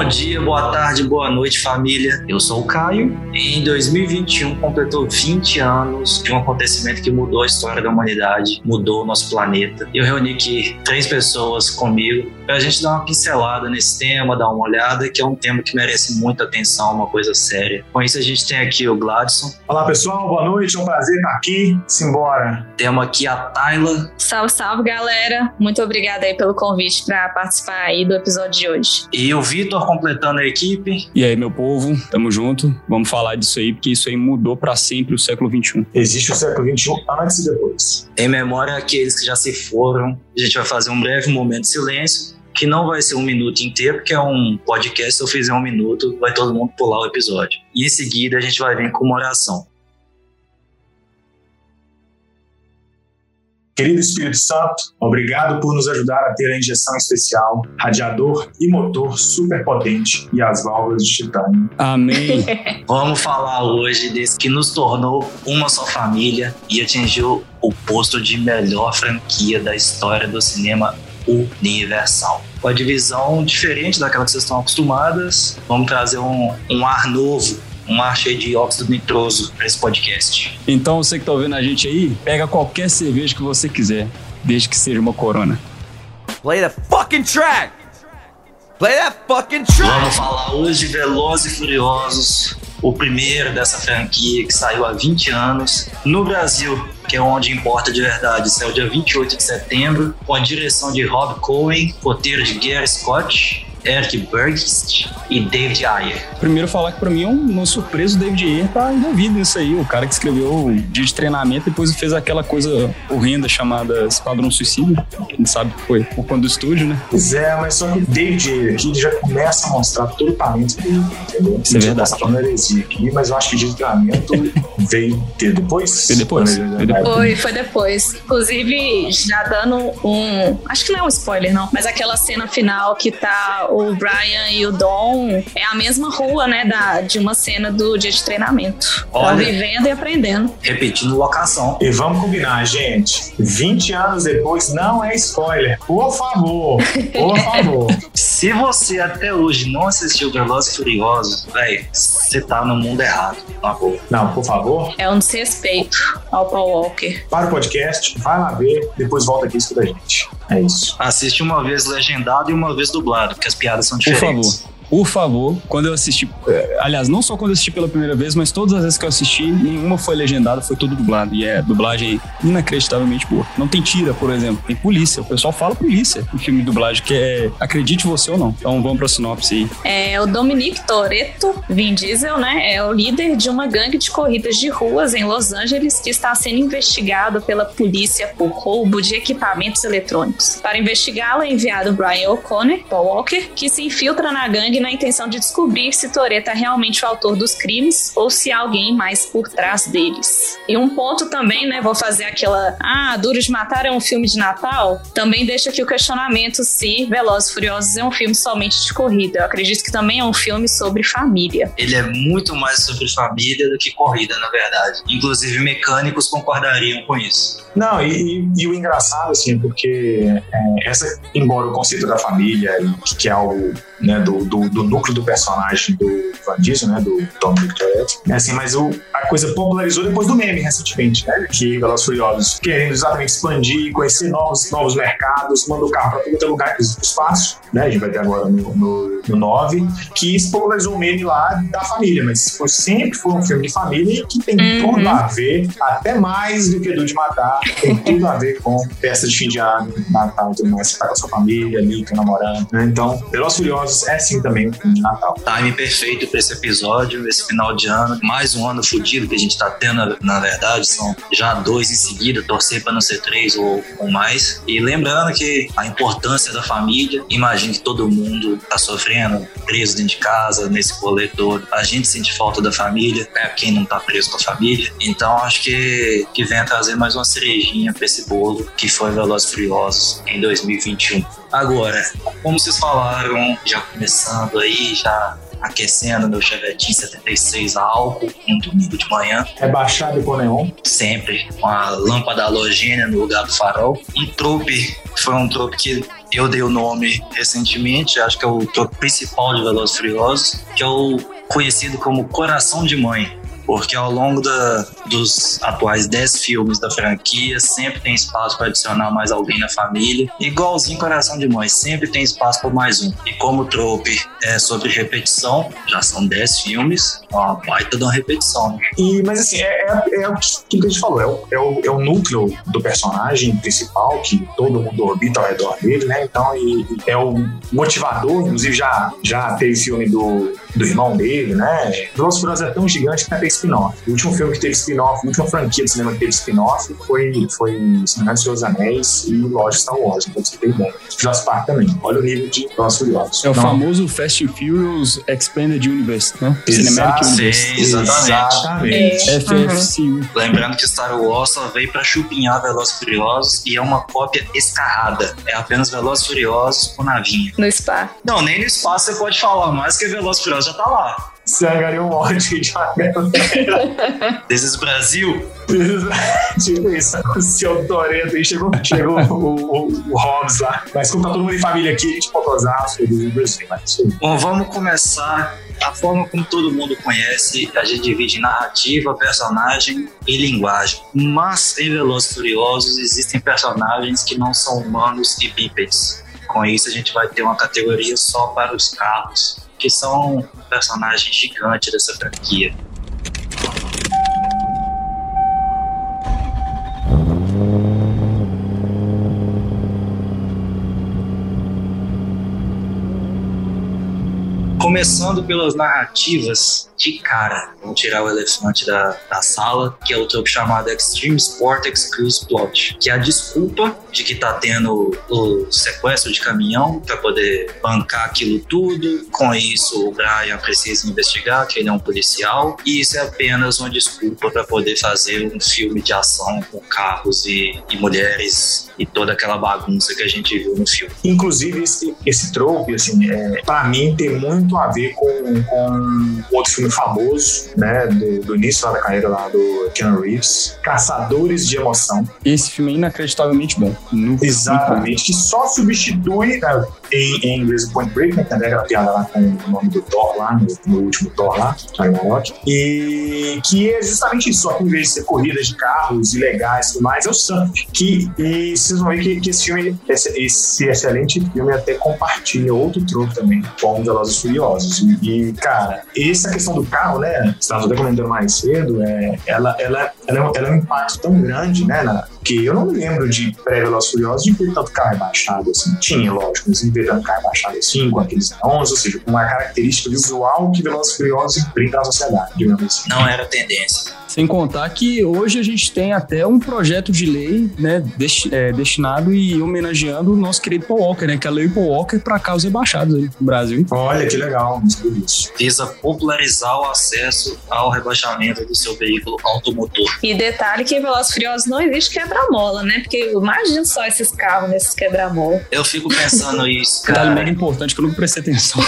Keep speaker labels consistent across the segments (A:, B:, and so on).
A: Bom dia, boa tarde, boa noite, família. Eu sou o Caio em 2021 completou 20 anos de um acontecimento que mudou a história da humanidade, mudou o nosso planeta. Eu reuni aqui três pessoas comigo para a gente dar uma pincelada nesse tema, dar uma olhada, que é um tema que merece muita atenção, uma coisa séria. Com isso, a gente tem aqui o Gladson.
B: Olá, pessoal, boa noite, é um prazer estar aqui. Simbora.
A: Temos aqui a Tayla.
C: Salve, salve, galera. Muito obrigada aí pelo convite para participar aí do episódio de hoje.
A: E o Vitor completando a equipe.
D: E aí, meu povo, tamo junto. Vamos falar disso aí, porque isso aí mudou para sempre o século XXI.
B: Existe o século XXI antes e depois.
A: Em memória àqueles que já se foram, a gente vai fazer um breve momento de silêncio, que não vai ser um minuto inteiro, porque é um podcast, se eu fizer um minuto, vai todo mundo pular o episódio. E em seguida a gente vai vir com uma oração.
B: Querido Espírito Santo, obrigado por nos ajudar a ter a injeção especial, radiador e motor superpotente e as válvulas de titânio.
D: Amém.
A: Vamos falar hoje desse que nos tornou uma só família e atingiu o posto de melhor franquia da história do cinema universal. Com a divisão diferente daquela que vocês estão acostumadas, vamos trazer um, um ar novo um ar cheio de óxido nitroso para esse podcast.
D: Então, você que tá ouvindo a gente aí, pega qualquer cerveja que você quiser, desde que seja uma corona.
E: Play the fucking track! Play that fucking track!
A: Vamos falar hoje de Velozes e Furiosos, o primeiro dessa franquia que saiu há 20 anos no Brasil, que é onde importa de verdade. Saiu dia 28 de setembro, com a direção de Rob Cohen, roteiro de Gary Scott, Eric Burgess e David Ayer.
D: Primeiro falar que pra mim é um, uma surpresa o David Ayer tá envolvido nisso aí. O cara que escreveu o dia de treinamento e depois fez aquela coisa horrenda chamada Esquadrão Suicida. A gente sabe que foi por conta do estúdio, né?
B: Pois é, mas só que o David Ayer aqui já começa a mostrar todo o talento dele, entendeu?
D: Isso é verdade.
B: Tá heresia aqui, mas eu acho que o dia de treinamento veio ter depois.
D: Foi depois, foi depois.
C: Foi, foi depois. Inclusive, já dando um. Acho que não é um spoiler, não. Mas aquela cena final que tá o Brian e o Dom é a mesma rua, né? Da, de uma cena do dia de treinamento.
A: Olha.
C: vivendo e aprendendo.
A: Repetindo locação.
B: E vamos combinar, gente. 20 anos depois não é spoiler. Por favor. Por favor.
A: Se você até hoje não assistiu Velozes e Furiosos, véi, você tá no mundo errado, na boa.
B: Não, por favor,
C: É um desrespeito ao Paul Walker.
B: para o podcast, vai lá ver, depois volta aqui e escuta a gente. É isso.
A: Assiste uma vez legendado e uma vez dublado, porque as piadas são
D: Por
A: diferentes.
D: favor. Por favor, quando eu assisti. eh, Aliás, não só quando eu assisti pela primeira vez, mas todas as vezes que eu assisti, nenhuma foi legendada, foi tudo dublado. E é dublagem inacreditavelmente boa. Não tem tira, por exemplo, tem polícia. O pessoal fala polícia em filme de dublagem, que é acredite você ou não. Então vamos pra sinopse aí.
C: É, o Dominic Toretto, Vin Diesel, né, é o líder de uma gangue de corridas de ruas em Los Angeles que está sendo investigado pela polícia por roubo de equipamentos eletrônicos. Para investigá-lo é enviado Brian O'Connor, Paul Walker, que se infiltra na gangue na intenção de descobrir se Toretto é realmente o autor dos crimes ou se há alguém mais por trás deles. E um ponto também, né, vou fazer aquela, ah, Duro de Matar é um filme de Natal, também deixa aqui o questionamento se Velozes e Furiosos é um filme somente de corrida. Eu acredito que também é um filme sobre família.
A: Ele é muito mais sobre família do que corrida, na verdade. Inclusive, mecânicos concordariam com isso.
B: Não, e, e- e o engraçado, assim, porque é, essa, embora o conceito da família, e que é algo né, do, do, do núcleo do personagem do Van Diesel, né, do Dominic Toretto, é assim, mas o, a coisa popularizou depois do meme, recentemente, né, que Velozes Furiosos, querendo exatamente expandir, conhecer novos, novos mercados, manda o carro para todo outro lugar, inclusive espaço, né, a gente vai ver agora no, no, no 9, que popularizou o meme lá da família, mas foi, sempre foi um filme de família que tem
C: Uhum.
B: tudo a ver, até mais do que do de matar, tem tudo a ver com festa de fim de ano, Natal tudo mais, você tá com a sua família ali, com o namorando, né? Então, Velozes e Furiosos é sim também um filme de Natal.
A: Time perfeito para esse episódio, esse final de ano. Mais um ano fudido que a gente tá tendo, na verdade. São já dois em seguida, torcer para não ser três ou, ou mais. E lembrando que a importância da família, imagino que todo mundo tá sofrendo, preso dentro de casa, nesse rolê todo. A gente sente falta da família, né? Quem não tá preso com a família. Então acho que, que vem a trazer mais uma cerejinha pra esse bolo que foi Velozes Furiosos em 2021. Agora, como vocês falaram, já começando aí, já aquecendo meu Chevetinho 76 a álcool um domingo de manhã.
B: Rebaixado com neon.
A: Sempre com a lâmpada halogênia no lugar do farol. Um trope, foi um trope que eu dei o nome recentemente, acho que é o trope principal de Velozes Furiosos, que é o conhecido como Coração de Mãe porque ao longo da, dos atuais 10 filmes da franquia, sempre tem espaço para adicionar mais alguém na família. Igualzinho Coração de Mãe, sempre tem espaço para mais um. E como o trope é sobre repetição, já são 10 filmes, uma baita de uma repetição. Né?
B: E, mas assim, é, é, é o que a gente falou, é o, é, o, é o núcleo do personagem principal, que todo mundo orbita ao redor dele, né? Então, e, é o motivador, inclusive já, já teve filme do, do irmão dele, né? Furiosos é tão gigante que vai ter spin-off. O último filme que teve spin-off, a última franquia de cinema que teve spin-off foi, foi Senhor dos Anéis e Lógico Star Wars, então você tem bem. Jurassic Park também. Olha o nível de Velozes Furiosos.
D: É o não. famoso Fast and Furious Expanded Universe, né?
A: Cinematic Universe. Exatamente.
D: exatamente.
A: Uhum. Lembrando que Star Wars só veio pra chupinhar Velozes Furiosos e é uma cópia escarrada. É apenas Velozes Furiosos com navinha.
C: No spa.
A: Não, nem no espaço você pode falar mais que Velozes Furiosos já tá lá.
B: Ganhou um monte de galera.
A: This is Brasil.
B: tipo isso. O seu Toreto aí chegou, chegou o, o, o, Hobbs lá. Mas como tá todo mundo em família aqui, a gente pode usar do Brasil.
A: Bom, vamos começar a forma como todo mundo conhece, a gente divide narrativa, personagem e linguagem. Mas em Velozes Furiosos existem personagens que não são humanos e bípedes. Com isso, a gente vai ter uma categoria só para os carros, que são um personagem gigante dessa franquia. Começando pelas narrativas, de cara, vamos tirar o elefante da, da sala, que é o trope chamado Extreme Sport Excuse Plot, que é a desculpa de que tá tendo o sequestro de caminhão para poder bancar aquilo tudo. Com isso, o Brian precisa investigar, que ele é um policial, e isso é apenas uma desculpa para poder fazer um filme de ação com carros e, e mulheres e toda aquela bagunça que a gente viu no filme.
B: Inclusive, esse, esse trope, assim, é, para mim tem muito a ver com, com outro filme famoso, né, do, do início da carreira lá do Keanu Reeves, Caçadores de Emoção.
D: Esse filme é inacreditavelmente bom.
B: Exatamente, que só substitui né, em, em inglês Point Break, né, também aquela piada lá com o nome do Thor lá, no, no último Thor lá, Ragnarok, e que é justamente isso, só que em vez de ser corrida de carros ilegais e tudo mais, é o surf. Que, e vocês vão ver que, que esse filme, esse, esse, excelente filme até compartilha outro troco também, com Velozes Furiosos. E, cara, essa questão do carro, né, estava até comentando mais cedo, é, ela, ela, ela, é, ela é um impacto tão grande, né, na, que eu não me lembro de pré-Velozes Furiosos de ver tanto carro rebaixado assim. Tinha, lógico, mas não ver tanto carro rebaixado assim, com aqueles neons, ou seja, com uma característica visual que Velozes Furiosos imprime na sociedade, digamos assim.
A: Não era tendência.
D: Sem contar que hoje a gente tem até um projeto de lei, né, é, destinado e homenageando o nosso querido Paul Walker, né, que é a lei Paul Walker para carros rebaixados aí no Brasil.
B: Olha que legal, isso.
A: Visa popularizar o acesso ao rebaixamento do seu veículo automotor.
C: E detalhe que em Velozes Furiosos não existe quebra-mola, né, porque imagina só esses carros nesses quebra-mola.
A: Eu fico pensando isso, cara.
D: Detalhe mega importante que eu não prestei atenção.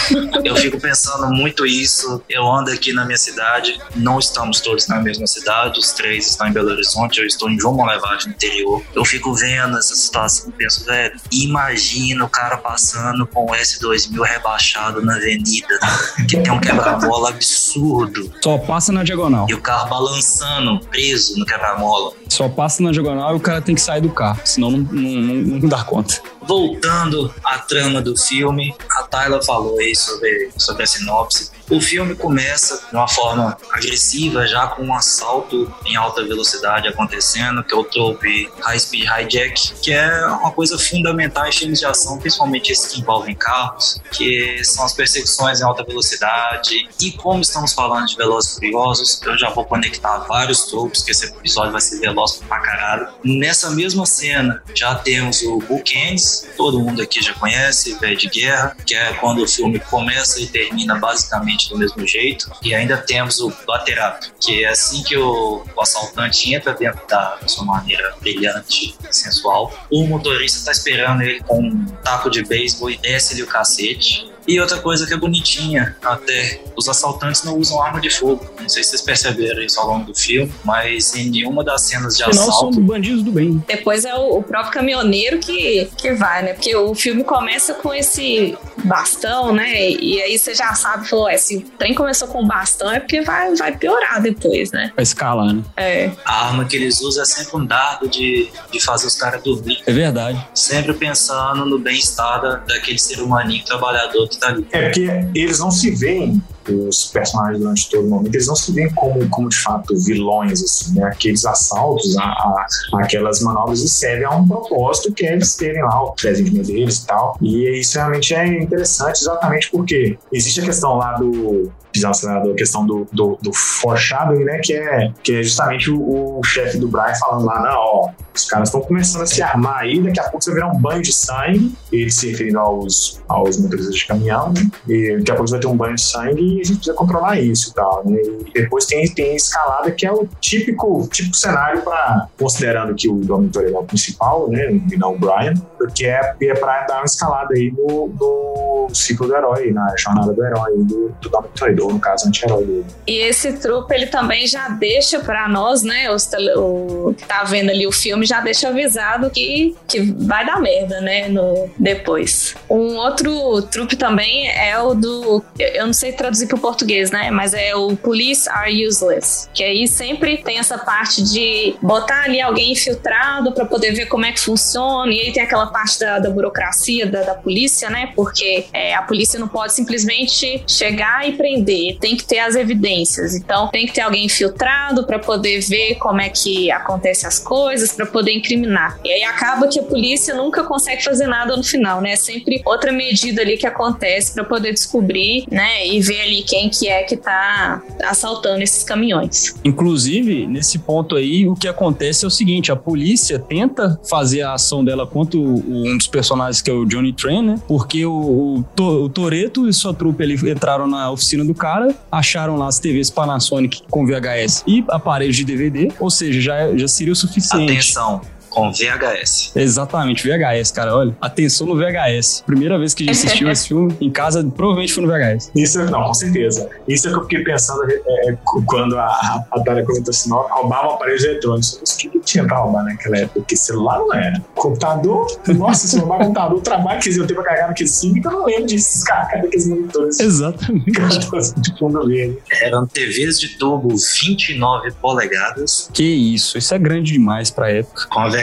A: eu fico pensando muito isso. Eu ando aqui na minha cidade, não estamos todos na mesma cidade, os três estão em Belo Horizonte, eu estou em João Monlevade, no interior. Eu fico vendo essa situação e penso, velho, imagina o cara passando com o S2000 rebaixado na avenida, que tem um quebra-mola absurdo.
D: Só passa na diagonal.
A: E o carro balançando, preso no quebra-mola.
D: Só passa na diagonal e o cara tem que sair do carro, senão não, não, não, não dá conta.
A: Voltando à trama do filme, a Tyler falou aí sobre, sobre a sinopse. O filme começa de uma forma agressiva, já com um assalto em alta velocidade acontecendo, que é o trope High Speed Hijack, que é uma coisa fundamental em filmes de ação, principalmente esses que envolvem carros, que são as perseguições em alta velocidade. E como estamos falando de Velozes e Furiosos, eu já vou conectar vários tropes, que esse episódio vai ser veloz pra caralho. Nessa mesma cena, já temos o Bookends, todo mundo aqui já conhece, Velho de Guerra, que é quando o filme começa e termina basicamente do mesmo jeito. E ainda temos o Bater Up, que é assim que o, o assaltante entra dentro da sua maneira brilhante, sensual, o motorista está esperando ele com um taco de beisebol e desce-lhe o cacete E outra coisa que é bonitinha, até os assaltantes não usam arma de fogo. Não sei se vocês perceberam isso ao longo do filme, mas em nenhuma das cenas de
D: Afinal,
A: assalto.
D: são bandidos do bem.
C: Depois é o, o próprio caminhoneiro que, que vai, né? Porque o filme começa com esse bastão, né? E aí você já sabe, falou, é, se o trem começou com bastão é porque vai, vai piorar depois, né?
D: Pra escalar, né?
C: É.
A: A arma que eles usam é sempre um dado de, de fazer os caras dormir.
D: É verdade.
A: Sempre pensando no bem-estar da- daquele ser humaninho trabalhador
B: É porque eles não se veem, os personagens durante todo o momento, eles não se veem como, como de fato vilões, assim, né? Aqueles assaltos, a, a- aquelas manobras, eles servem a um propósito que é eles terem lá o presentinho deles e tal. E isso realmente é interessante, exatamente porque existe a questão lá do pisar no a questão do, do, do foreshadowing, né? Que é, que é justamente o, o chefe do Brian falando lá, não, ó, os caras estão começando a se armar aí, daqui a pouco você vai virar um banho de sangue, ele se referindo aos, aos motoristas de caminhão, né? E daqui a pouco você vai ter um banho de sangue e a gente precisa controlar isso e tal, né? E depois tem, tem a escalada que é o típico, típico cenário para considerando que o Dominator é o principal, né? E não o Brian, porque é, é para dar uma escalada aí no, no ciclo do herói, na jornada do herói, do, do Dominator, no caso, anti-herói dele.
C: E esse trupe, ele também já deixa pra nós, né, os o que tá vendo ali o filme, já deixa avisado que, que vai dar merda, né, no, depois. Um outro trupe também é o do, eu não sei traduzir pro português, né, mas é o Police Are Useless, que aí sempre tem essa parte de botar ali alguém infiltrado pra poder ver como é que funciona, e aí tem aquela parte da, da burocracia da, da polícia, né, porque é, a polícia não pode simplesmente chegar e prender, tem que ter as evidências. Então tem que ter alguém infiltrado para poder ver como é que acontecem as coisas, para poder incriminar. E aí acaba que a polícia nunca consegue fazer nada no final, né? É sempre outra medida ali que acontece para poder descobrir, né, e ver ali quem que é que tá assaltando esses caminhões.
D: Inclusive, nesse ponto aí, o que acontece é o seguinte: a polícia tenta fazer a ação dela contra o- um dos personagens que é o Johnny Tran, né? Porque o, o, o Toreto e sua trupe ali entraram na oficina do cara, acharam lá as TVs Panasonic com VHS e aparelhos de DVD, ou seja, já, já seria o suficiente.
A: Atenção, com VHS.
D: Exatamente, VHS, cara. Olha, atenção no VHS. Primeira vez que a gente assistiu esse filme em casa, provavelmente foi no VHS.
B: Isso, não, com certeza. Isso é que eu fiquei pensando é, é, quando a, a comentou assim, não, roubava aparelhos eletrônicos. Eu O que, que tinha pra roubar naquela época? Porque celular não era. Computador, nossa, se roubar computador, o trabalho que eles iam ter pra carregar naquele sim, eu não lembro disso, cara, cadê aqueles monitores
D: Exatamente.
B: de fundo verde.
A: Eram TVs de tubo 29 polegadas,
D: Que isso, isso é grande demais pra época.
A: com VHS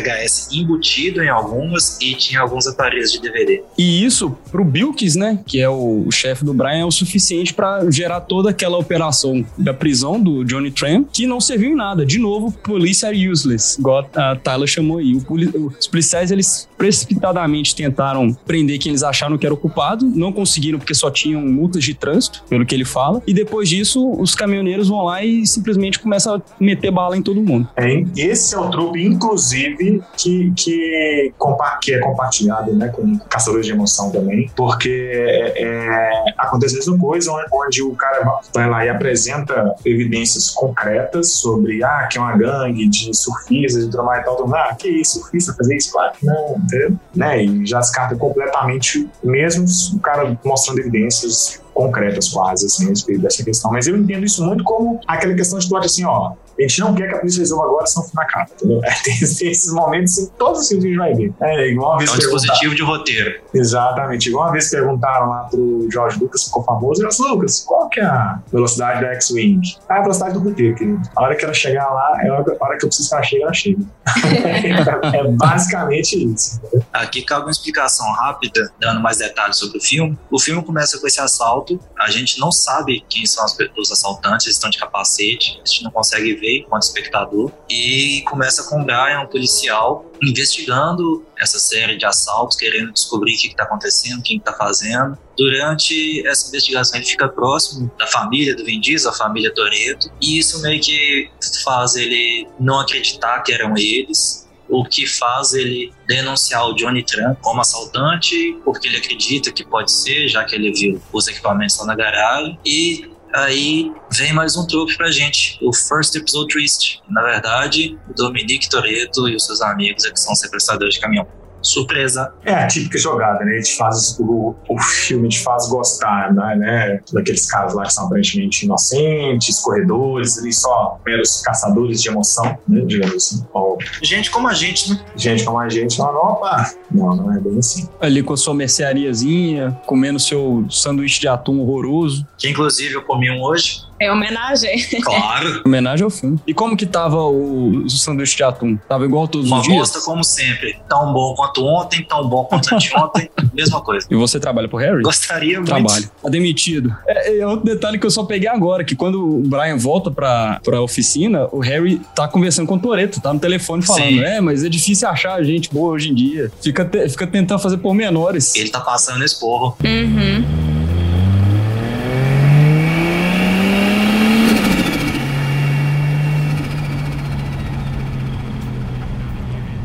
A: embutido em algumas e tinha alguns aparelhos de DVD.
D: E isso, pro Bilkis, né, que é o, o chefe do Brian, é o suficiente pra gerar toda aquela operação da prisão do Johnny Tran, que não serviu em nada. De novo, police are useless, igual a Tyler chamou aí. O poli- os policiais, eles precipitadamente tentaram prender quem eles acharam que era o culpado, não conseguiram porque só tinham multas de trânsito, pelo que ele fala, e depois disso, os caminhoneiros vão lá e simplesmente começam a meter bala em todo mundo.
B: É, esse é o trupe, inclusive, que, que, que é compartilhado né, com Caçadores de Emoção também, porque é, é, acontece a mesma coisa onde, o cara vai lá e apresenta evidências concretas sobre ah, que é uma gangue de surfistas e tudo mais e tal, todo mundo, ah, que isso, surfista fazer isso? Claro não, entendeu? Né? E já descarta completamente, mesmo o cara mostrando evidências concretas quase, assim, a respeito dessa questão. Mas eu entendo isso muito como aquela questão de plot assim, ó, a gente não quer que a polícia resolva agora, senão fica na cara, entendeu? É, tem, tem esses momentos em todos os filmes que a gente vai ver. É, igual uma vez
A: É um dispositivo de roteiro.
B: Exatamente. Igual uma vez perguntaram lá pro George Lucas, ficou famoso, ele falou, Lucas, qual que é a velocidade da X-Wing? Ah, a velocidade do roteiro, querido. A hora que ela chegar lá, é a hora que eu preciso que ela chegue, ela chega. é basicamente isso.
A: Aqui cabe uma explicação rápida, dando mais detalhes sobre o filme. O filme começa com esse assalto. A gente não sabe quem são os assaltantes, eles estão de capacete, a gente não consegue ver enquanto espectador. E começa com o Brian, um policial, investigando essa série de assaltos, querendo descobrir o que está acontecendo, quem está fazendo. Durante essa investigação, ele fica próximo da família do Vin a família Toretto, e isso meio que faz ele não acreditar que eram eles o que faz ele denunciar o Johnny Tran como assaltante, porque ele acredita que pode ser, já que ele viu os equipamentos lá na garagem. E aí vem mais um truque pra gente, o First Episode Twist. Na verdade, o Dominique Toretto e os seus amigos é que são sequestradores de caminhão. Surpresa.
B: É a típica jogada, né? A gente faz o, o filme te faz gostar, né? né? Daqueles caras lá que são aparentemente inocentes, corredores, ali só meros caçadores de emoção, né? Digamos assim. Ou
A: Gente como a gente, né?
B: gente como a gente, fala, opa, não, não é bem assim.
D: Ali com a sua merceariazinha, comendo seu sanduíche de atum horroroso.
A: Que inclusive eu comi um hoje.
C: É homenagem.
A: Claro.
D: Homenagem ao filme. E como que tava o, o sanduíche de atum? Tava igual todos
A: Uma
D: os dias?
A: bosta como sempre. Tão bom quanto ontem, tão bom quanto anteontem. Mesma coisa.
D: E você trabalha pro Harry?
A: Gostaria muito.
D: Trabalho. Tá demitido. É, é outro detalhe que eu só peguei agora, que quando o Brian volta pra, pra oficina, o Harry tá conversando com o Toreto, tá no telefone falando,
A: Sim.
D: é, mas é difícil achar gente boa hoje em dia. Fica, te- fica tentando fazer por menores.
A: Ele tá passando esse porro.
C: Uhum.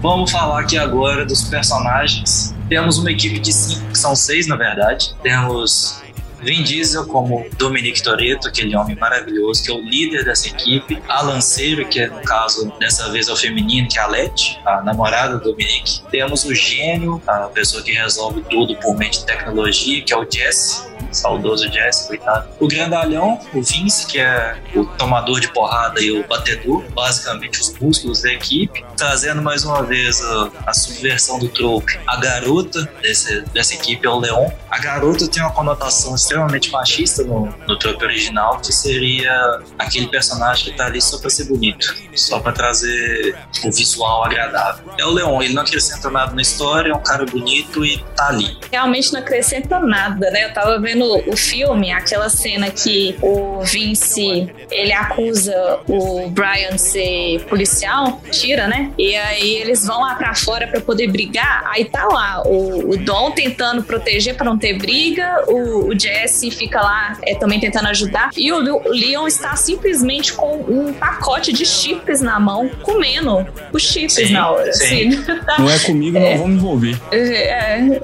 A: Vamos falar aqui agora dos personagens. Temos uma equipe de cinco, que são seis na verdade. Temos Vin Diesel como Dominic Toretto, aquele homem maravilhoso que é o líder dessa equipe. Alan Seymour, que é, no caso dessa vez é o feminino, que é a Letty, a namorada do Dominic. Temos o gênio, a pessoa que resolve tudo por meio de tecnologia, que é o Jesse. Saudoso Jesse, coitado. O grandalhão, o Vince, que é o tomador de porrada e o batedor, basicamente os músculos da equipe. Trazendo mais uma vez a, a subversão do trope. A garota desse, dessa equipe é o Leon. A garota tem uma conotação extremamente machista no, no trope original, que seria aquele personagem que tá ali só pra ser bonito, só pra trazer um visual agradável. É o Leon, ele não acrescenta nada na história, é um cara bonito e tá ali.
C: Realmente não acrescenta nada, né? Eu tava vendo o filme, aquela cena que o Vince, ele acusa o Brian de ser policial, tira, né? E aí eles vão lá pra fora pra poder brigar, aí tá lá o, o Dom tentando proteger pra não ter briga, o, o Jesse fica lá é, também tentando ajudar, e o Le- Leon está simplesmente com um pacote de chips na mão, comendo os chips
A: Sim,
C: na hora.
A: sim.
C: Tá-
D: Não é comigo, não vou me envolver.
C: é,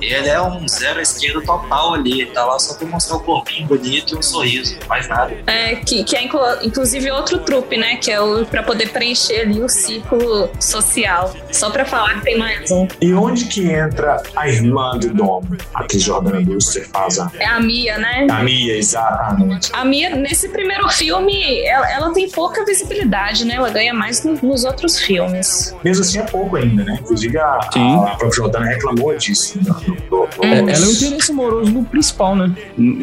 A: Ele é um zero à esquerda total ali. Ele tá lá só pra mostrar o corpinho bonito e um sorriso. Mais nada.
C: É, que, que é inclu- inclusive outro trupe, né? Que é o pra poder preencher ali o ciclo social. Só pra falar que tem mais um.
B: E onde que entra a irmã do Dom? A atriz Jordana Brewster faz a,
C: É a Mia, né?
B: a Mia, exatamente.
C: A Mia, nesse primeiro filme, ela, ela tem pouca visibilidade, né? Ela ganha mais no- nos outros filmes.
B: Mesmo assim é pouco ainda, né? Inclusive a,
D: Sim.
B: a própria Jordana reclamou disso. né? No- no- no-
D: É, ela é o interesse amoroso do principal, né?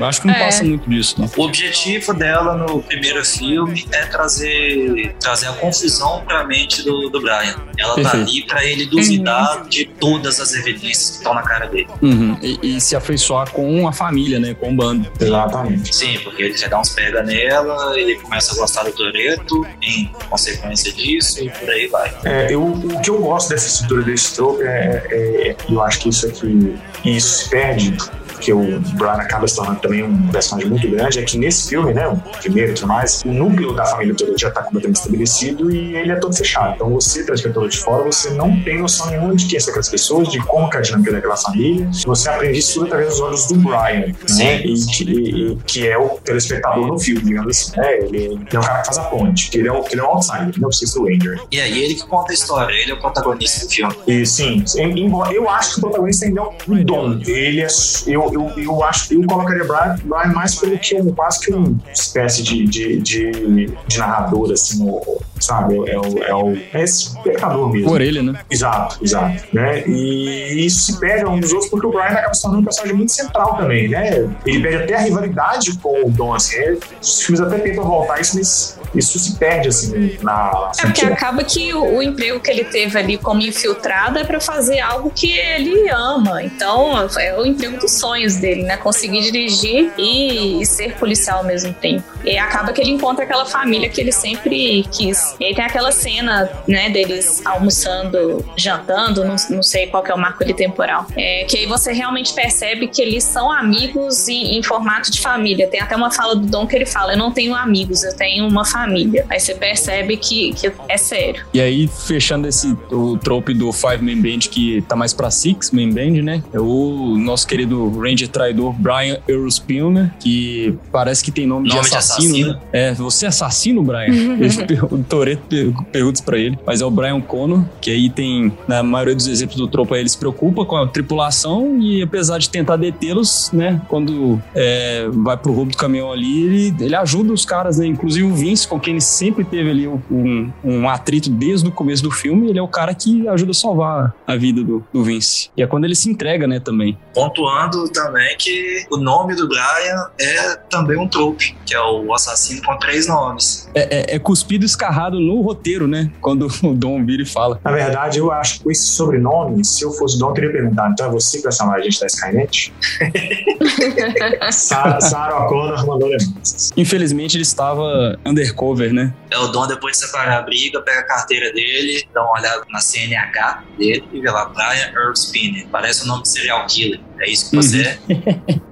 D: Acho que não
C: É.
D: passa muito disso, não.
A: O objetivo dela no primeiro filme é trazer, trazer a confusão pra mente do, do Brian. Ela tá
D: Perfeito.
A: ali pra ele duvidar de todas as evidências que estão na cara dele.
D: Uhum. E, e se afeiçoar com a família, né? Com o bando.
B: Exatamente.
A: Sim, porque ele já dá uns pega nela, ele começa a gostar do Toreto, em consequência disso, e por aí vai.
B: É, eu, o que eu gosto dessa estrutura desse trope é, é- eu acho que isso aqui isso se perde porque o Brian acaba se tornando também um personagem muito grande, é que nesse filme, né, o primeiro e tudo mais, o núcleo da família toda já está completamente estabelecido e ele é todo fechado. Então você, telespectador de fora, você não tem noção nenhuma de quem são aquelas pessoas, de como que é a dinâmica daquela família. Você aprende isso tudo através dos olhos do Brian, né, e que, e- que é o telespectador no filme, digamos assim. né? Ele, é o cara que faz a ponte, que ele é, um- que ele é um outsider, ele não precisa ser o Ranger.
A: E aí ele que conta a história, ele é o protagonista do filme.
B: E sim, em- embora eu acho que o protagonista ainda é o Dom. Ele é. Eu, eu, eu acho eu colocaria Brian, Brian mais pelo que um quase que uma espécie de, de, de, de narrador, assim, o- sabe? É o, é o. É esse pecador mesmo.
D: Por ele, né?
B: Exato, exato. Né? E isso se perde a um dos outros porque o Brian acaba se tornando um personagem muito central também, né? Ele perde até a rivalidade com o Dom, assim. É, os filmes até tentam voltar isso, mas isso se perde, assim, na.
C: É porque acaba que o, o emprego que ele teve ali como infiltrado é pra fazer algo que ele ama. Então, é o emprego dos sonhos dele, né? Conseguir dirigir e, e ser policial ao mesmo tempo. E acaba que ele encontra aquela família que ele sempre quis. E aí tem aquela cena, né, deles almoçando, jantando, não, não sei qual que é o marco ali temporal. É, que aí você realmente percebe que eles são amigos em, em formato de família. Tem até uma fala do Dom que ele fala: Eu não tenho amigos, eu tenho uma família. Aí você percebe que, que é sério.
D: E aí, fechando esse o trope do Five Man Band, que tá mais pra Six Man Band, né? É o nosso querido Ranger traidor Brian Earl Spilner, que parece que tem nome,
A: Nome
D: de
A: de
D: assassino.
A: assassino.
D: né? É, você é assassino, Brian? Ele perguntou Toreto perguntas para ele, mas é o Brian Connor, que aí tem, na maioria dos exemplos do tropa, ele se preocupa com a tripulação e apesar de tentar detê-los, né, quando é, vai pro roubo do caminhão ali, ele, ele ajuda os caras, né, inclusive o Vince, com quem ele sempre teve ali um, um atrito desde o começo do filme, ele é o cara que ajuda a salvar a vida do, do Vince. E é quando ele se entrega, né, também.
A: Pontuando também que o nome do Brian é também um trope, que é o assassino com três nomes.
D: É, é, é cuspido escarrado no roteiro, né, quando o Dom vira e fala.
B: Na verdade, eu acho que com esse sobrenome, se eu fosse Dom, eu teria perguntado, então é você que vai chamar a gente da Skynet? Sarah, Sarah O'Connor mandou lembranças.
D: Infelizmente, ele estava undercover, né?
A: É o Dom, depois de separar a briga, pega a carteira dele, dá uma olhada na CNH dele e vê lá, Brian Earl Spinner. Parece o nome de serial killer. É isso que você é?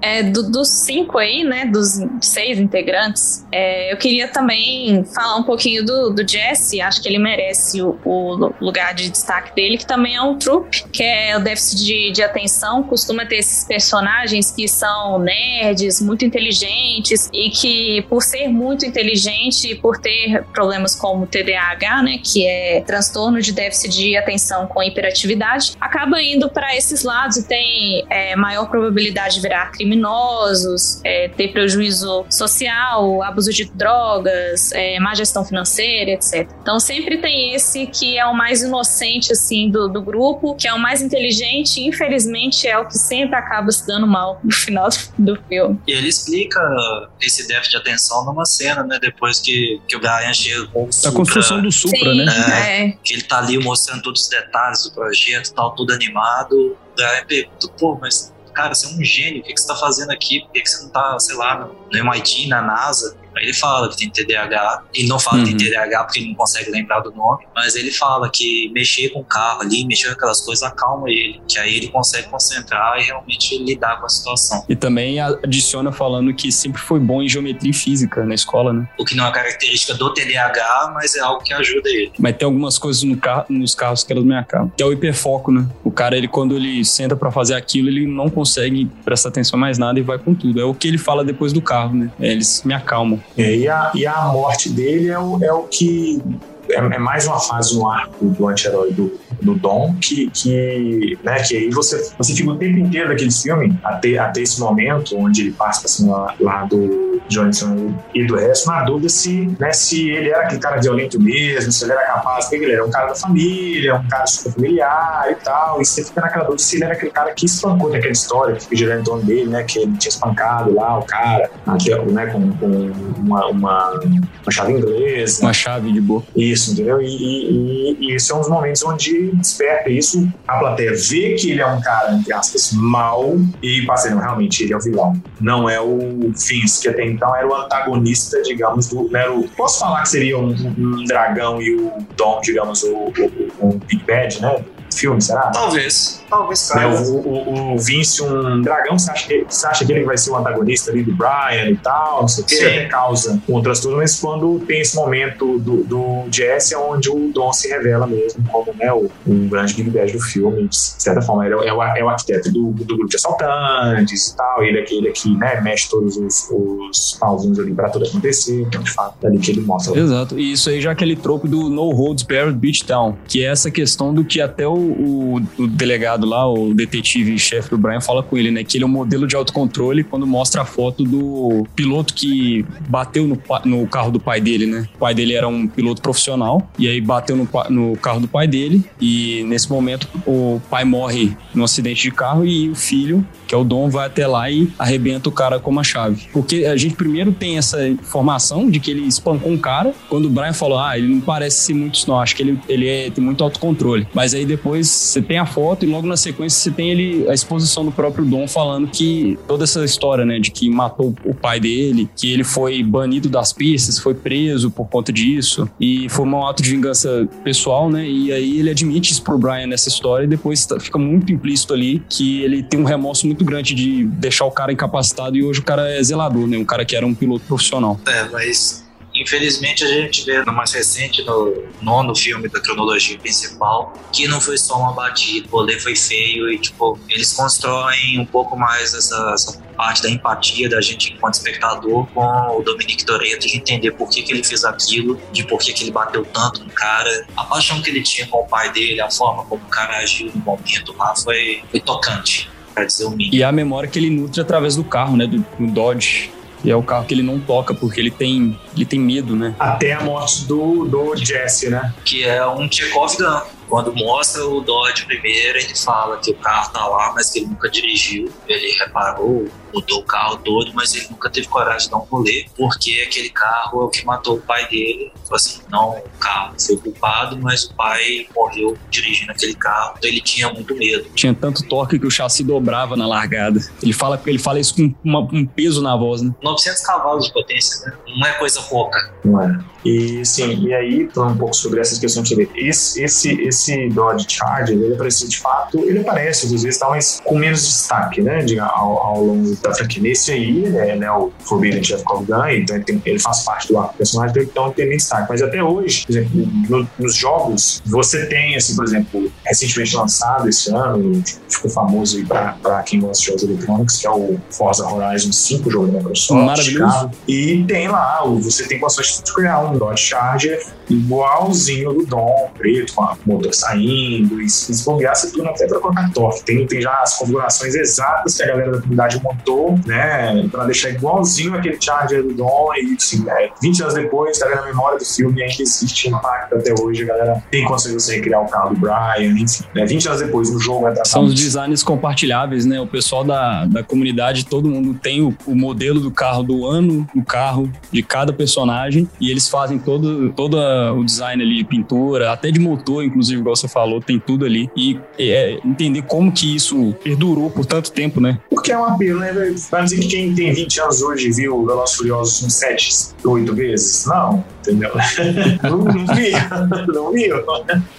C: É, do- dos cinco aí, né, dos seis integrantes, é, eu queria também falar um pouquinho do, do Jesse, acho que ele merece o, o lugar de destaque dele, que também é um trupe, que é o déficit de, de atenção, costuma ter esses personagens que são nerds, muito inteligentes, e que por ser muito inteligente e por ter problemas como TDAH, né, que é transtorno de déficit de atenção com hiperatividade, acaba indo para esses lados e tem é, maior probabilidade de virar criminosos, é, ter prejuízo social, abuso de drogas, é, má gestão financeira, etc. Então sempre tem esse que é o mais inocente assim do, do grupo, que é o mais inteligente e infelizmente é o que sempre acaba se dando mal no final do, do filme.
A: E ele explica esse déficit de atenção numa cena, né? Depois que, que o Brian chega com o
D: Da
A: Supra,
D: construção do Supra, né?
C: é.
A: que ele tá ali mostrando todos os detalhes do projeto tal, tudo animado. O Brian pergunta, pô, mas cara, você é um gênio, o que, que você tá fazendo aqui? Por que, que você não tá, sei lá, no MIT, na NASA? Aí ele fala que tem TDAH, ele não fala que
D: Uhum.
A: tem TDAH porque ele não consegue lembrar do nome, mas ele fala que mexer com o carro ali, mexer com aquelas coisas acalma ele, que aí ele consegue concentrar e realmente lidar com a situação.
D: E também adiciona falando que sempre foi bom em geometria e física na escola, né?
A: O que não é característica do TDAH, mas é algo que ajuda ele.
D: Mas tem algumas coisas no carro, nos carros que elas me acabam. Que é o hiperfoco, né? O cara, ele quando ele senta pra fazer aquilo, ele não consegue prestar atenção mais nada e vai com tudo. É o que ele fala depois do carro, né? Eles me acalmam.
B: É, e, a, e a morte dele é o, é o que. É, é mais uma fase no arco do anti-herói do, do Dom, que, que, né, que aí você, você fica o tempo inteiro daquele filme, até, até esse momento, onde ele passa assim, lá, lá do Johnson e do resto, na dúvida se, né, se ele era aquele cara violento mesmo, se ele era capaz, porque ele era um cara da família, um cara super familiar e tal, e você fica naquela dúvida se ele era aquele cara que espancou daquela história que girando em torno dele, né, que ele tinha espancado lá o cara, até, né, com, com uma, uma, uma chave inglesa.
D: Uma chave de boa.
B: Isso, entendeu? E, e, e- e isso é um dos momentos onde desperta isso. A plateia vê que ele é um cara, entre aspas, mal e passa, não, realmente, ele é o vilão. Não é o Vince, que então era o antagonista, digamos, do. Né, o- posso falar que seria um, um dragão e o Dom, digamos, o, o, o Big Bad, né? Filme, será?
A: Talvez, talvez,
B: Né,
A: cara.
B: o, o, o Vince, um dragão, você acha, que, você acha que ele vai ser o antagonista ali do Brian e tal, não sei o que,
A: Sim.
B: até causa um transtorno, mas quando tem esse momento do, do Jesse, é onde o Dom se revela mesmo como né, o, um grande Big Bad do filme, de certa forma, ele é, o- é o arquiteto do, do grupo de assaltantes e tal, ele é aquele que né, mexe todos os, os pauzinhos ali pra tudo acontecer, então de fato é ali que ele mostra.
D: Exato. E isso aí já é aquele trope do No Holds Barred Beatdown, que é essa questão do que até o, o- o delegado lá, o detetive-chefe do Brian, fala com ele, né? Que ele é um modelo de autocontrole quando mostra a foto do piloto que bateu no, no carro do pai dele, né? O pai dele era um piloto profissional, e aí bateu no, no carro do pai dele, e nesse momento o pai morre num acidente de carro e o filho, que é o Dom, vai até lá e arrebenta o cara com uma chave. Porque a gente primeiro tem essa informação de que ele espancou um cara, quando o Brian falou, ah, ele não parece ser muito não, acho que ele, ele é- tem muito autocontrole. Mas aí depois você tem a foto e logo na sequência você tem ele, a exposição do próprio Dom falando que toda essa história, né, de que matou o pai dele, que ele foi banido das pistas, foi preso por conta disso, e foi um ato de vingança pessoal, né, e aí ele admite isso pro Brian nessa história e depois tá- fica muito implícito ali que ele tem um remorso muito grande de deixar o cara incapacitado e hoje o cara é zelador, né, um cara que era um piloto profissional.
A: É, mas infelizmente a gente vê no mais recente, no nono filme da cronologia principal, que não foi só uma batida, o rolê foi feio e, tipo, eles constroem um pouco mais essa, essa parte da empatia da gente enquanto espectador com o Dominique Toretto de entender por que, que ele fez aquilo, de por que, que ele bateu tanto no cara, a paixão que ele tinha com o pai dele, a forma como o cara agiu no momento lá foi, foi tocante, pra dizer o mínimo.
D: E a memória que ele nutre através do carro, né? Do, do Dodge. E é o carro que ele não toca, porque ele tem, ele tem medo, né?
B: Até a morte do, do Jesse, né?
A: Que é um Chekhov Gun. Quando mostra o Dodge primeiro, ele fala que o carro tá lá, mas que ele nunca dirigiu. Ele reparou, mudou o carro todo, mas ele nunca teve coragem de dar um rolê, porque aquele carro é o que matou o pai dele. Tipo assim, não o carro foi culpado, mas o pai morreu dirigindo aquele carro, então ele tinha muito medo.
D: Tinha tanto torque que o chassi dobrava na largada. Ele fala, ele fala isso com uma- um peso na voz, né?
A: 900 cavalos de potência, né? Não é coisa pouca.
B: Não é. E sim, e aí, falando um pouco sobre essas questões de esse, esse, esse Dodge Charger, ele aparece de fato, ele aparece, às vezes, tá, mas com menos destaque, né, de, ao, ao longo da franquia. Nesse aí, ele é né, o Forbidden Chef of Gun, então ele, tem- ele faz parte do arco do personagem então ele tem menos destaque. Mas até hoje, por exemplo, no- nos jogos, você tem, assim, por exemplo, recentemente lançado esse ano, ficou famoso aí pra, pra quem gosta de jogos eletrônicos, que é o Forza Horizon 5, jogo da Microsoft.
D: Maravilhoso.
B: E tem lá, você tem condições de criar um Dodge Charger igualzinho do Dom, preto, com o motor saindo, e se bobear, você tudo até pra colocar torque. Tem, tem já as configurações exatas que a galera da comunidade montou, né, pra deixar igualzinho aquele Charger do Dom, e assim, é, 20 anos depois, tá vendo a memória do filme, ainda existe impacto até hoje, a galera tem de você recriar o carro do Brian, enfim, né, 20 anos depois, no jogo vai
D: São os designs compartilháveis, né? O pessoal da, da comunidade, todo mundo tem o, o modelo do carro do ano, do carro de cada personagem, e eles fazem todo, todo o design ali de pintura, até de motor, inclusive, igual você falou, tem tudo ali. E é, entender como que isso perdurou por tanto tempo, né?
B: Porque é um apelo, né? velho? Vai dizer que quem tem 20 anos hoje viu Velozes Furiosos uns 7, 8 vezes? Não, entendeu? não, não viu, não viu.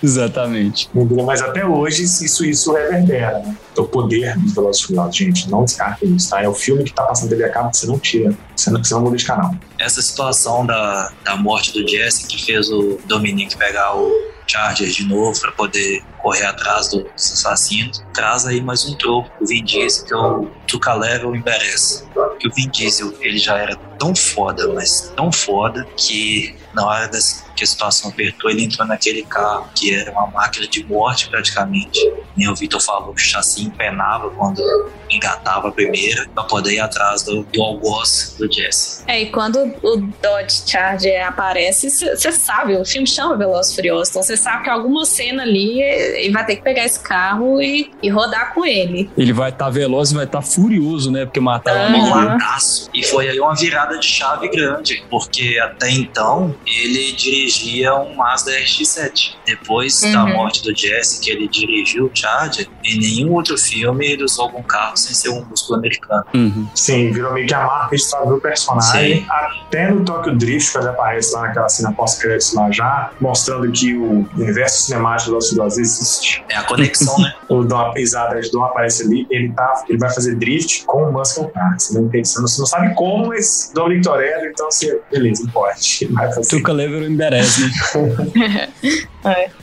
D: Exatamente.
B: Mas até hoje isso, isso reverbera, né? Então, o poder dos Velozes Furiosos, gente, não descartem isso, tá? É o filme que tá passando TV a cabo que você não tira, você não, você não muda de canal.
A: Essa situação da, da morte do Jesse que fez o Dominique pegar o Charger de novo para poder correr atrás dos assassinos, traz aí mais um troco do Vin Diesel, que é o Tuca Level Embarrass. Que o Vin Diesel, ele já era tão foda, mas tão foda, que na hora das, que a situação apertou, ele entrou naquele carro que era uma máquina de morte praticamente. Nem o Vitor falou que o chassi empenava quando engatava a primeira, pra poder ir atrás do, do algoz do Jesse.
C: É, e quando o Dodge Charger aparece, você sabe, o filme chama Velozes e Furiosos, então você sabe que alguma cena ali ele vai ter que pegar esse carro e, e rodar com ele.
D: Ele vai estar veloz e vai estar furioso, né? Porque mataram mãe dele.
A: boladaço. E foi aí uma virada de chave grande, porque até então ele dirigia um Mazda RX-7. Depois da
C: Uhum.
A: morte do Jesse, que ele dirigiu o Charger, em nenhum outro filme ele usou algum carro sem ser um músculo americano.
D: Uhum.
B: Sim, virou meio que a marca registrada do personagem.
A: Sim.
B: Até no Tokyo Drift, quando aparece lá naquela cena pós-créditos lá já, mostrando que o universo cinemático do Furiosos existe.
A: É a conexão, né?
B: O Dom, exato, o Dom aparece ali, ele, tá, ele vai fazer drift com o Muscle Car. Você não, entende, você não, sabe como, mas Dominic Toretto, então você, beleza, não pode. Ele vai fazer.
D: Tuca Level embarece, né?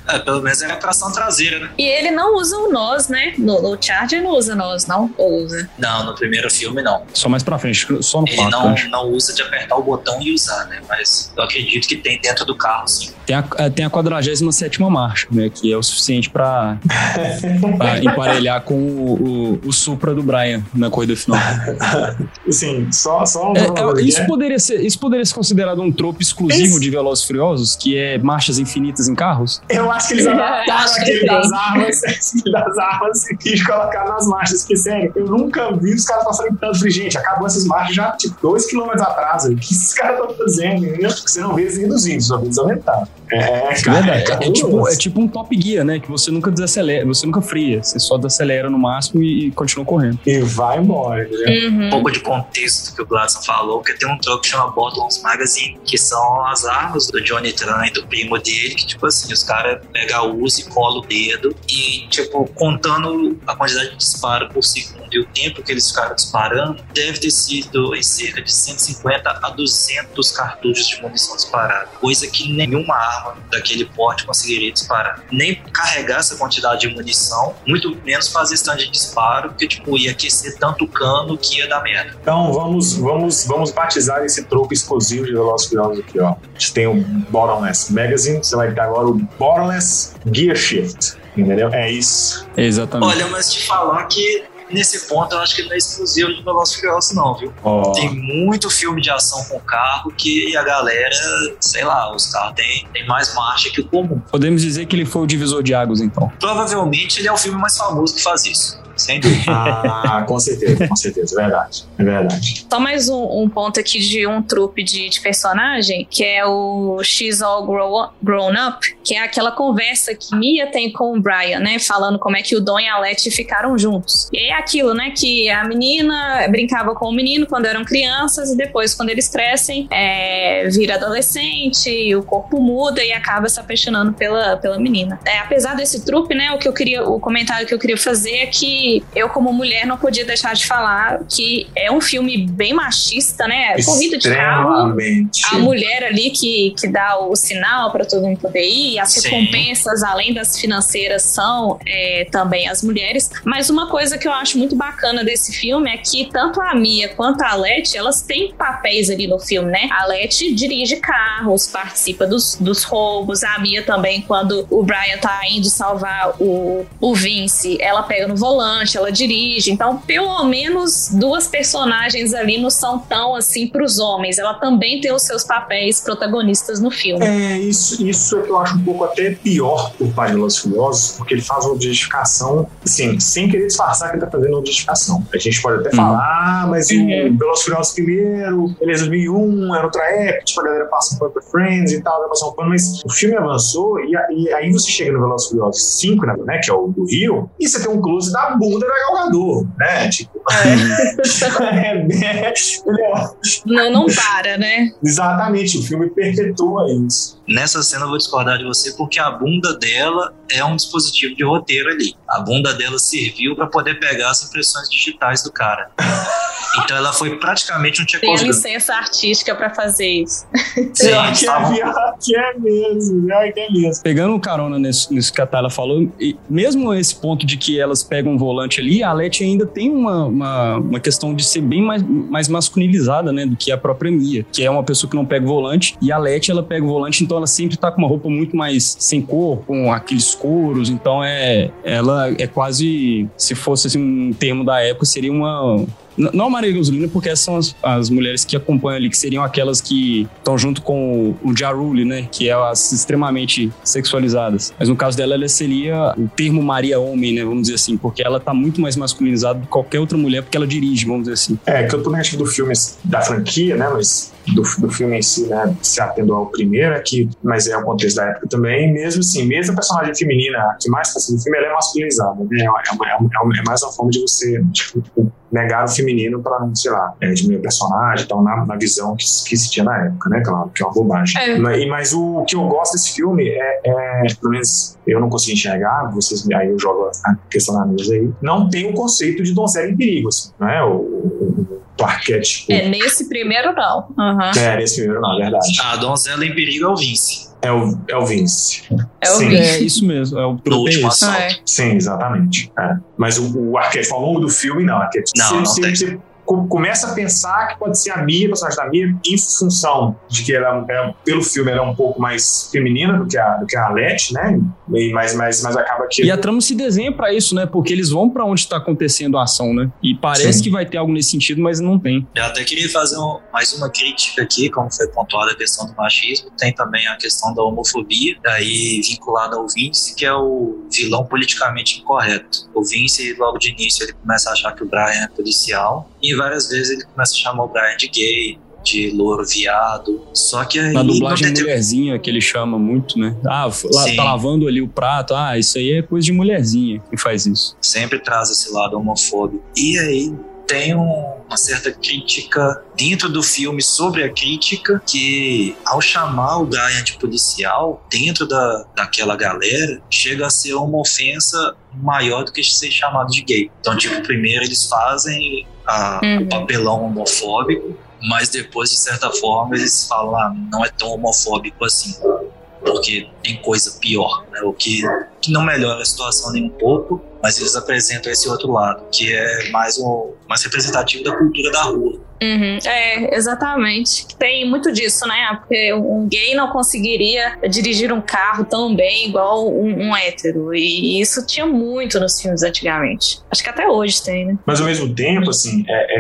A: É, pelo menos era tração traseira, né?
C: E ele não usa o nós, né? No, no Charger não usa nós, não? Ou usa?
A: Não, no primeiro filme não.
D: Só mais pra frente, só no
A: Ele
D: 4,
A: não,
D: acho.
A: não usa de apertar o botão e usar, né? Mas eu acredito que tem dentro do carro, sim.
D: Tem a, eh, tem a 47 marcha, né? Que é o suficiente pra, pra emparelhar com o, o, o Supra do Brian na corrida final.
B: Assim, só, só um
D: É, é, isso,
B: né?
D: poderia ser, isso poderia ser considerado um tropo exclusivo. De Velozes e Furiosos, que é marchas infinitas em carros?
B: Eu acho que eles adaptaram
C: Acho que
B: aquele das armas, das armas e colocaram nas marchas. Porque, sério, eu nunca vi os caras passando tanto. Falei, gente, acabou essas marchas já, tipo, dois quilômetros atrás. O que esses caras estão fazendo? entendeu? Porque você não vê eles reduzindo, só vê eles aumentando. É, cara,
D: É, é tipo, é tipo um top guia, né? Que você nunca desacelera, você nunca fria. Você só desacelera no máximo e, e continua correndo.
B: E vai embora, né?
C: Uhum.
A: Um pouco de contexto que o Gladson falou, que tem um troco que chama Borderlands Magazine, que são as armas do Johnny Tran e do primo dele, que, tipo assim, os caras pegam o uso e colam o dedo e, tipo, contando a quantidade de disparo por segundo e o tempo que eles ficaram disparando, deve ter sido em cerca de 150 a 200 cartuchos de munição disparada, coisa que nenhuma arma daquele porte conseguiria disparar. Nem carregar essa quantidade de munição, muito menos fazer stand de disparo, porque, tipo, ia aquecer tanto o cano que ia dar merda.
B: Então vamos, vamos, vamos batizar esse troco exclusivo de Furiosos aqui, ó. Gente tem o Bottomless Magazine, você vai ter agora o Bottomless Gear Shift. Entendeu? É isso.
D: Exatamente.
A: Olha, mas te falar que nesse ponto eu acho que não é exclusivo de Velozes Furiosos não, viu?
B: Ó,
A: Tem muito filme de ação com carro que a galera, sei lá, os carros têm tem mais marcha que o comum.
D: Podemos dizer que ele foi o divisor de águas, então.
A: Provavelmente ele é o filme mais famoso que faz isso. Sem dúvida.
B: Ah, com certeza, com certeza. É verdade. É verdade.
C: Só mais um, um ponto aqui de um trupe de, de personagem, que é o She's All Grow Grown Up, que é aquela conversa que Mia tem com o Brian, né? Falando como é que o Dom e a Letty ficaram juntos. E é aquilo, né? Que a menina brincava com o menino quando eram crianças, e depois, quando eles crescem, é, vira adolescente, e o corpo muda e acaba se apaixonando pela, pela menina. É, apesar desse trupe, né? O que eu queria, o comentário que eu queria fazer é que eu, como mulher, não podia deixar de falar que é um filme bem machista, né? Corrida de carro. A mulher ali que, que dá o sinal para todo mundo poder ir, as
A: Sim.
C: recompensas, além das financeiras, são é, também as mulheres. Mas uma coisa que eu acho muito bacana desse filme é que tanto a Mia quanto a Letty, elas têm papéis ali no filme, né? A Letty dirige carros, participa dos, dos roubos. A Mia também, quando o Brian tá indo salvar o, o Vince, ela pega no volante, ela dirige. Então, pelo menos duas personagens ali não são tão assim pros homens. Ela também tem os seus papéis protagonistas no filme.
B: É, isso, isso é que eu acho um pouco até pior por parte de Velozes e Furiosos, porque ele faz uma objetificação, assim, sem querer disfarçar que ele tá fazendo uma objetificação. A gente pode até
D: Uhum.
B: falar, ah, mas
C: Uhum.
B: o Velozes e Furiosos primeiro, beleza, 2001, era outra época, tipo, a galera passa um pano pra Friends e tal, vai passar um pano, mas o filme avançou e, a- e aí você chega no Velozes e Furiosos 5, né, né, que é o do Rio, e você tem um close da bunda da Galgador, né, tipo... é, é, é-
C: Não, não para, né?
B: exatamente, o filme perpetua isso.
A: Nessa cena eu vou discordar de você porque a bunda dela é um dispositivo de roteiro ali. A bunda dela serviu para poder pegar as impressões digitais do cara. Então ela foi praticamente um
C: Tem a
A: Tchaikovsky.
C: licença artística pra fazer isso.
A: Sim,
B: que, é, pior que é mesmo, pior que é mesmo.
D: Pegando carona nisso, nisso que a Tayla falou, e mesmo esse ponto de que elas pegam um volante ali, a Letty ainda tem uma, uma, uma questão de ser bem mais, mais masculinizada, né, do que a própria Mia, que é uma pessoa que não pega o volante, e a Letty, ela pega o volante, então ela sempre tá com uma roupa muito mais sem cor, com aqueles couros, então é, ela é quase, se fosse assim, um termo da época, seria uma... Não a Maria Gasolina, porque essas são as, as mulheres que acompanham ali, que seriam aquelas que estão junto com o, o Ja Rule, né? Que é as extremamente sexualizadas. Mas no caso dela, ela seria o termo Maria Homem, né? Vamos dizer assim, porque ela tá muito mais masculinizada do que qualquer outra mulher, porque ela dirige, vamos dizer assim.
B: É, que eu tô negativo do filme da franquia, né? Mas do, do filme em si, né? Se atendo ao primeiro aqui, mas é o contexto da época também. Mesmo assim, mesmo a personagem feminina que mais passa no filme, ela é masculinizada, né? É, é, uma- é, uma- é mais uma forma de você, tipo, negar o feminino para não, sei lá, é, diminuir o personagem, então, na, na visão que, que se tinha na época, né? Claro, que é uma bobagem.
C: É.
B: Mas, mas o que eu gosto desse filme é, é, pelo menos eu não consegui enxergar, vocês, aí eu jogo a questão na mesa aí, não tem o conceito de donzela em perigo, assim, não é? O, o, o arquétipo.
C: É, nesse primeiro não. Aham.
B: É, nesse primeiro não, é verdade.
A: A donzela em perigo é o Vince.
B: É o, é o Vince.
C: É o
B: Sim.
C: Vince.
D: É isso mesmo, é o é
A: último assalto.
C: É.
B: Sim, exatamente. é. Mas o, o arquétipo ao longo do filme, não. Arquétipo,
A: Não,
B: você,
A: não.
B: Começa a pensar que pode ser a Mia, a personagem da Mia, em função de que ela, é, pelo filme ela é um pouco mais feminina do que a, do que a Letty, né? E, mas, mas, mas acaba que.
D: E a trama se desenha pra isso, né? Porque eles vão pra onde tá acontecendo a ação, né? E parece
B: Sim.
D: que vai ter algo nesse sentido, mas não tem.
A: Eu até queria fazer um- mais uma crítica aqui, como foi pontuada a questão do machismo, tem também a questão da homofobia, aí vinculada ao Vince, que é o vilão politicamente incorreto. O Vince, logo de início, ele começa a achar que o Brian é policial, e várias vezes ele começa a chamar o Brian de gay, de louro viado. Só que aí.
D: Na dublagem
A: tem-
D: mulherzinha, que ele chama muito, né? Ah, lá, tá lavando ali o prato. Ah, isso aí é coisa de mulherzinha que faz isso.
A: sempre traz esse lado homofóbico. E aí tem um- uma certa crítica dentro do filme sobre a crítica que ao chamar o Brian de policial dentro da, daquela galera chega a ser uma ofensa maior do que ser chamado de gay. Então, tipo, primeiro eles fazem a-
C: Uhum.
A: o papelão homofóbico, mas depois, de certa forma, eles falam, ah, não é tão homofóbico assim. Porque tem coisa pior, né? O que, que não melhora a situação nem um pouco, mas eles apresentam esse outro lado, que é mais, o, mais representativo da cultura da rua.
C: Uhum, é, exatamente. Tem muito disso, né? Porque um gay não conseguiria dirigir um carro tão bem igual um, um hétero. E isso tinha muito nos filmes antigamente. Acho que até hoje tem, né?
B: Mas ao mesmo tempo, assim, é,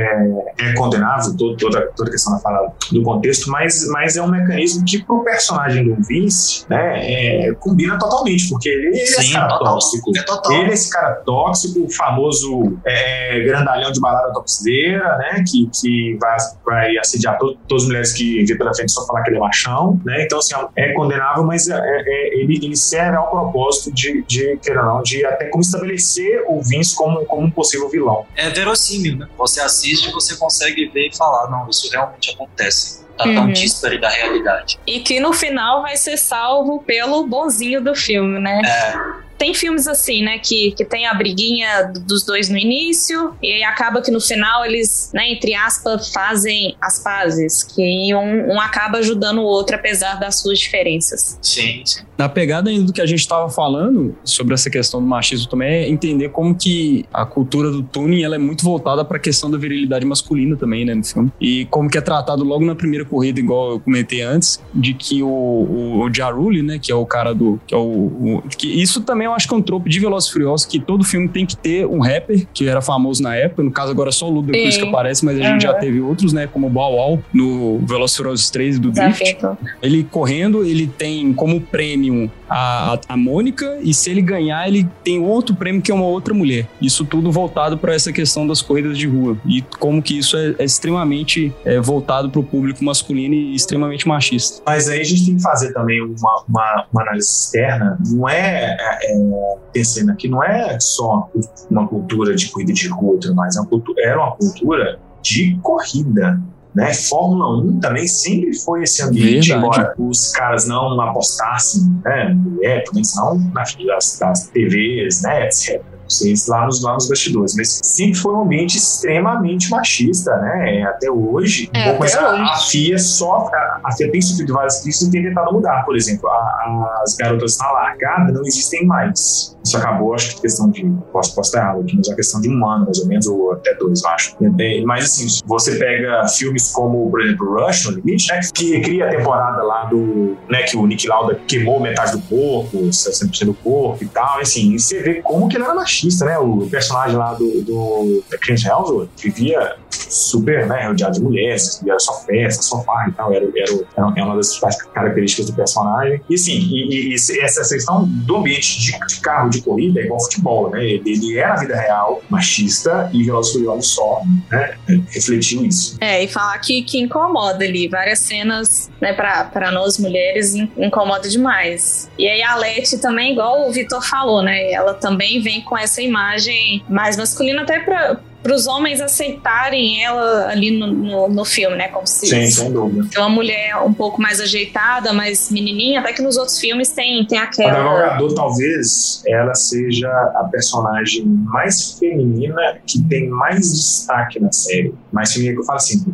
B: é, é condenável todo- toda, toda a questão da fala do contexto, mas, mas é um mecanismo que pro personagem do Vince, né, é, combina totalmente, porque ele, ele é esse
A: Sim,
B: cara
A: total.
B: tóxico.
A: É total.
B: Ele é esse cara tóxico, o famoso é, grandalhão de balada topsideira, né? Que, que vai, vai assediar to- todas as mulheres que vê pela frente só falar que ele é machão, né? Então, assim, é condenável, mas é, é- ele, ele serve ao propósito de, de, queira não, de até como estabelecer o Vince como, como um possível vilão.
A: É verossímil, né? Você assiste e você consegue ver e falar, não, isso realmente acontece. Tá tão
C: Uhum.
A: díspare da realidade.
C: E que no final vai ser salvo pelo bonzinho do filme, né?
A: É,
C: Tem filmes assim, né, que, que tem a briguinha dos dois no início, e aí acaba que no final eles, né, entre aspas, fazem as pazes, que um, um acaba ajudando o outro apesar das suas diferenças.
A: sim, sim.
D: Na pegada ainda do que a gente estava falando sobre essa questão do machismo também é entender como que a cultura do tuning ela é muito voltada para a questão da virilidade masculina também, né, no filme. E como que é tratado logo na primeira corrida, igual eu comentei antes, de que o, o, o Ja Rule, né, que é o cara do que é o, o- que isso também eu acho que é um tropo de Velozes e Furiosos que todo filme tem que ter um rapper que era famoso na época, no caso agora só o Ludacris
C: Sim.
D: que aparece, mas a gente já teve outros, né, como o Bow Wow no Velozes e Furiosos 3 do Drift. Ele correndo, ele tem como prêmio a, a, a Mônica, e se ele ganhar, ele tem outro prêmio que é uma outra mulher. Isso tudo voltado para essa questão das corridas de rua. E como que isso é, é extremamente é, voltado para o público masculino e extremamente machista.
B: Mas aí a gente tem que fazer também uma, uma, uma análise externa. Não é, é, é, pensando aqui, não é só uma cultura de corrida de rua e tudo mais. É uma cultu- era uma cultura de corrida. Né? Fórmula 1 também sempre foi esse ambiente,
D: Verdade.
B: embora os caras não apostassem né, no mulher, também não na frente das, das TVs, né, etc. Vocês lá nos, lá nos bastidores, mas sempre foi um ambiente extremamente machista, né? Até hoje, um
C: É,
B: mais
C: até
B: a,
C: hoje.
B: a FIA sofre, a, a FIA tem sofrido várias críticas e tem tentado mudar. Por exemplo, a- as garotas na largada não existem mais. Isso acabou, acho que questão de. Posso, posso estar errado aqui, mas é uma questão de um ano, mais ou menos, ou até dois, eu acho. É, Mas assim, você pega filmes como, por exemplo, Rush no Limite, né? Que cria a temporada lá do. né, que o Nick Lauda queimou metade do corpo, 60% do corpo e tal. e, Assim, e você vê como que ele era machista, né? O personagem lá do, do da Chris Hemsworth vivia super, né, rodeado de mulheres, era só festa, só farra e tal, era, era, era, uma das características do personagem. E sim, e, e- e essa questão do ambiente de, de carro de corrida é igual futebol, né? Ele, é na vida real machista e Velozes Furiosos só, né, refletiu isso.
C: É, e falar que, que incomoda ali. Várias cenas, né, pra, pra nós mulheres, in- incomoda demais. E aí a Leti também, igual o Vitor falou, né? Ela também vem com essa imagem mais masculina, até pra. Para os homens aceitarem ela ali no, no, no filme, né? Como se
B: Sim, sem dúvida.
C: uma mulher um pouco mais ajeitada, mais menininha. Até que nos outros filmes tem, tem
B: A
C: aquela.
B: Navegador, talvez, ela seja a personagem mais feminina que tem mais destaque na série. Mais feminina que eu falo assim,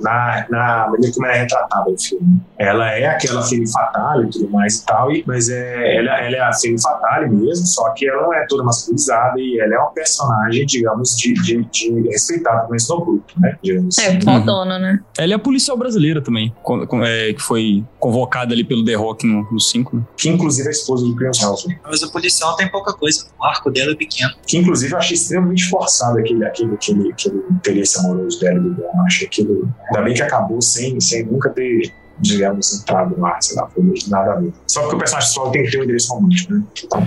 B: na, na maneira como ela é retratada no filme. Ela é aquela femme fatale e tudo mais e tal, e, mas é, ela, ela é a femme fatale mesmo, só que ela não é toda masculinizada e ela é uma personagem, digamos, de, de, de também no grupo, né? Digamos
C: É,
B: assim.
C: fodona, né?
D: Ela é a policial brasileira também, com- com- é, que foi convocada ali pelo The Rock no 5. né?
B: Que inclusive é a esposa do Chris Hemsworth.
A: Mas o policial tem pouca coisa. O arco dela é pequeno.
B: que inclusive eu achei extremamente forçado aquele, aquele, aquele, aquele interesse amoroso dela do Dom. Achei aquilo. Ainda bem que acabou sem, sem nunca ter, digamos, entrado no ar, sei lá, foi nada a ver. Só porque o personagem só tem que ter um endereço romântico, né? Então,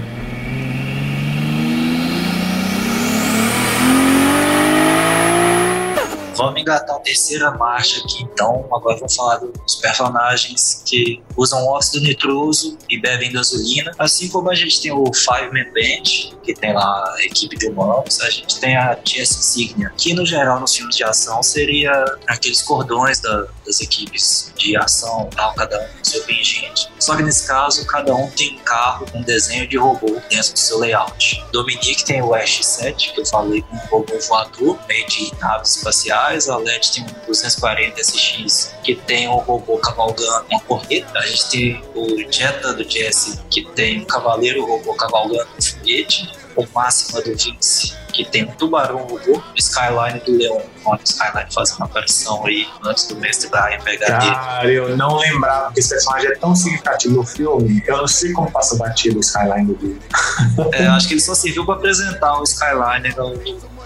A: Vamos engatar a terceira marcha aqui, então. Agora vamos falar dos personagens que usam óxido nitroso e bebem gasolina. Assim como a gente tem o Five Man Band, que tem lá a equipe de humanos, a gente tem a Jess Insignia, que no geral nos filmes de ação seria aqueles cordões da, das equipes de ação, tal, cada um com seu pingente. Só que nesse caso, cada um tem um carro com um desenho de robô dentro do seu layout. Dominique tem o Ash-7, que eu falei com um robô voador, meio de naves espaciais. A LED tem um 240 SX, que tem um robô cavalgando uma correta. A gente tem o Jetta do Jesse, que tem um cavaleiro robô cavalgando um foguete o Máxima do Vince, que tem um tubarão robô, o Skyline do Leon, onde o Skyline faz uma aparição aí antes do mestre Brian pegar ele.
B: Cara, eu não lembrava que esse personagem é tão significativo no filme. Eu não sei como passa batido o Skyline do Leon.
A: É, acho que ele só serviu para apresentar o Skyline no,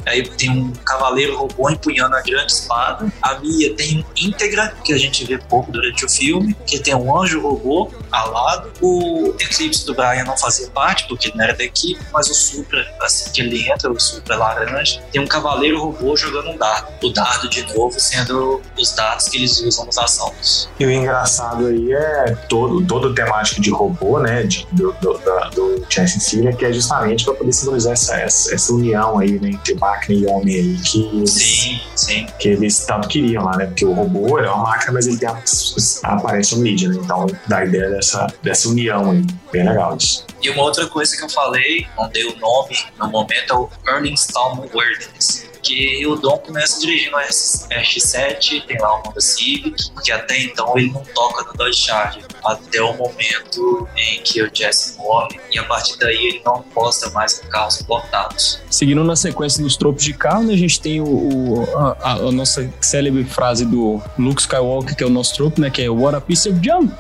A: Aí tem um cavaleiro robô empunhando a grande espada. A Mia tem íntegra, que a gente vê pouco durante o filme, que tem um anjo robô ao lado. O Eclipse do Brian não fazia parte, porque não era da equipe, mas o Supra, assim que ele entra, o Supra laranja, tem um cavaleiro robô jogando um dardo. O dardo, de novo, sendo os dados que eles usam nos assaltos.
B: E o engraçado aí é todo, todo temático de robô, né, de, do, do, do, do Cine, que é justamente para poder simbolizar essa, essa, essa união aí, né, entre máquina e homem aí, que,
A: Sim, sim.
B: que eles tanto queriam lá, né, porque o robô é uma máquina, mas ele tem a, a aparência mídia, né, então dá a ideia dessa, dessa união aí, bem legal isso.
A: E uma outra coisa que eu falei, não dei o nome no momento, é o Earning Stallman Awareness. Que o Dom começa dirigindo a RX-7, tem lá o Honda Civic, porque até então ele não toca no Dodge Charger. Até o momento em que o Jesse morre, e a partir daí ele não posta mais em carros importados.
D: Seguindo na sequência dos tropos de carro, né, a gente tem o, o- a, a- nossa célebre frase do Luke Skywalker, que é o nosso tropo, né? Que é What a piece of junk!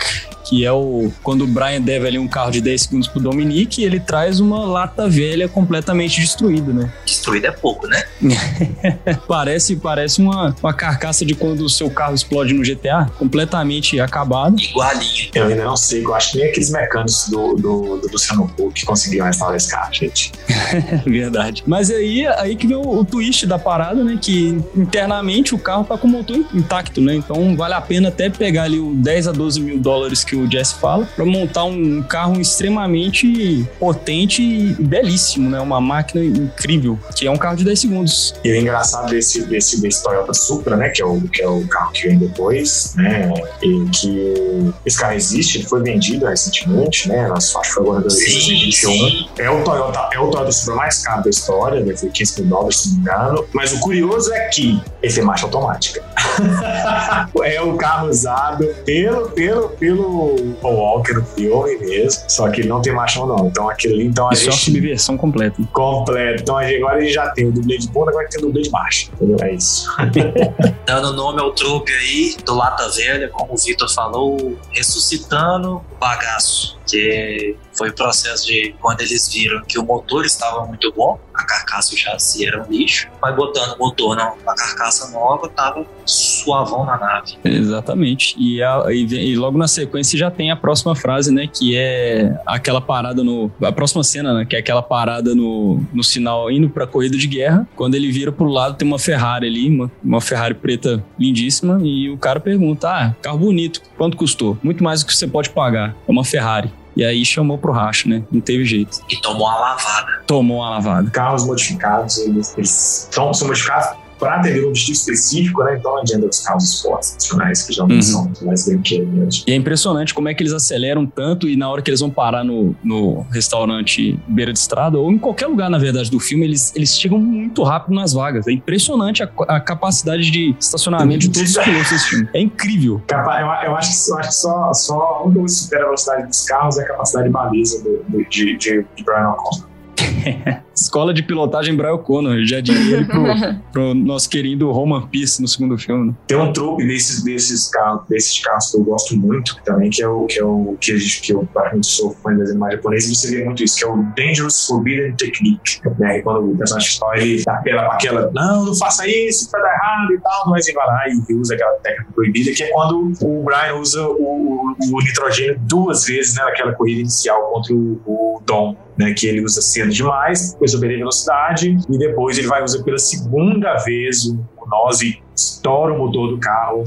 D: Que é o. Quando o Brian deve ali um carro de 10 segundos pro Dominique, ele traz uma lata velha completamente destruída, né?
A: Destruído é pouco, né?
D: Parece, parece uma, uma carcaça de quando o seu carro explode no GTA, completamente acabado.
A: Igualinho.
B: Eu ainda não sei, eu acho que nem aqueles mecânicos do, do, do Luciano Huck conseguiram restaurar esse carro, gente.
D: Verdade. Mas aí, aí que vem o, o twist da parada, né? Que internamente o carro tá com o motor intacto, né? Então vale a pena até pegar ali o 10 a 12 mil dólares que o Jesse fala pra montar um carro extremamente potente e belíssimo, né? Uma máquina incrível, que é um carro de 10 segundos.
B: E o engraçado desse, desse, desse Toyota Supra, né, que é, o, que é o carro que vem depois, né, e que esse carro existe, ele foi vendido recentemente, né, acho que foi agora em
A: Sim,
B: 2021.
A: sim.
B: É o Toyota, é o Toyota Supra mais caro da história, deve ter 15 mil dólares, se não me engano. Mas o curioso é que ele tem marcha automática. é o carro usado pelo, pelo, pelo Paul Walker no filme mesmo, só que ele não tem marcha não. Então aquilo ali, então a
D: Isso é uma
B: gente
D: subversão completa.
B: completo. Então a gente- agora a gente já tem o dublê de ponta, agora tem o dublê de marcha. Entendeu? É isso.
A: Dando nome ao truque aí do Lata Velha, como o Vitor falou, ressuscitando o bagaço. Que foi o processo de quando eles viram que o motor estava muito bom, a carcaça o chassi eram lixo, mas botando motor na, na carcaça nova, tava suavão na nave.
D: Exatamente. E, a- e e logo na sequência já tem a próxima frase, né? Que é aquela parada no. A próxima cena, né? Que é aquela parada no, no sinal indo pra corrida de guerra. Quando ele vira pro lado, tem uma Ferrari ali, uma, uma Ferrari preta lindíssima. E o cara pergunta: Ah, carro bonito, quanto custou? Muito mais do que você pode pagar. É uma Ferrari. E aí chamou pro racho, né? Não teve jeito.
A: E tomou uma lavada.
D: Tomou uma lavada.
B: Carros modificados, eles, eles são, são modificados para atender um objetivo específico, né? Então não adianta os carros esportes nacionais, que geralmente
D: Uhum.
B: são mais brinquedos mesmo.
D: E é impressionante como é que eles aceleram tanto e na hora que eles vão parar no, no restaurante beira de estrada, ou em qualquer lugar, na verdade, do filme, eles, eles chegam muito rápido nas vagas. É impressionante a, a capacidade de estacionamento de todos os pilotos desse filme. É incrível.
B: Capa- Eu, eu acho que, eu acho que só, só coisa que supera a velocidade dos carros é a capacidade de baliza do, do- de, de, de Brian O'Connor.
D: Escola de pilotagem Brian O'Connor, já diria ele pro, pro nosso querido Roman Pierce no segundo filme. né?
B: Tem um truque desses, desses, carros, desses carros que eu gosto muito também, que é o que, é o, que, a gente- que eu praticamente sou fã das animais japoneses, e você vê muito isso, que é o Dangerous Forbidden Technique. Né? Quando o personagem principal ele apela para aquela, não, não faça isso, vai dar errado e tal, mas ele vai lá e usa aquela técnica proibida, que é quando o Brian usa o, o, o nitrogênio duas vezes né, naquela corrida inicial contra o, o Dom. Né, que ele usa cedo demais, depois obter velocidade, e depois ele vai usar pela segunda vez o, o nose estoura o motor do carro,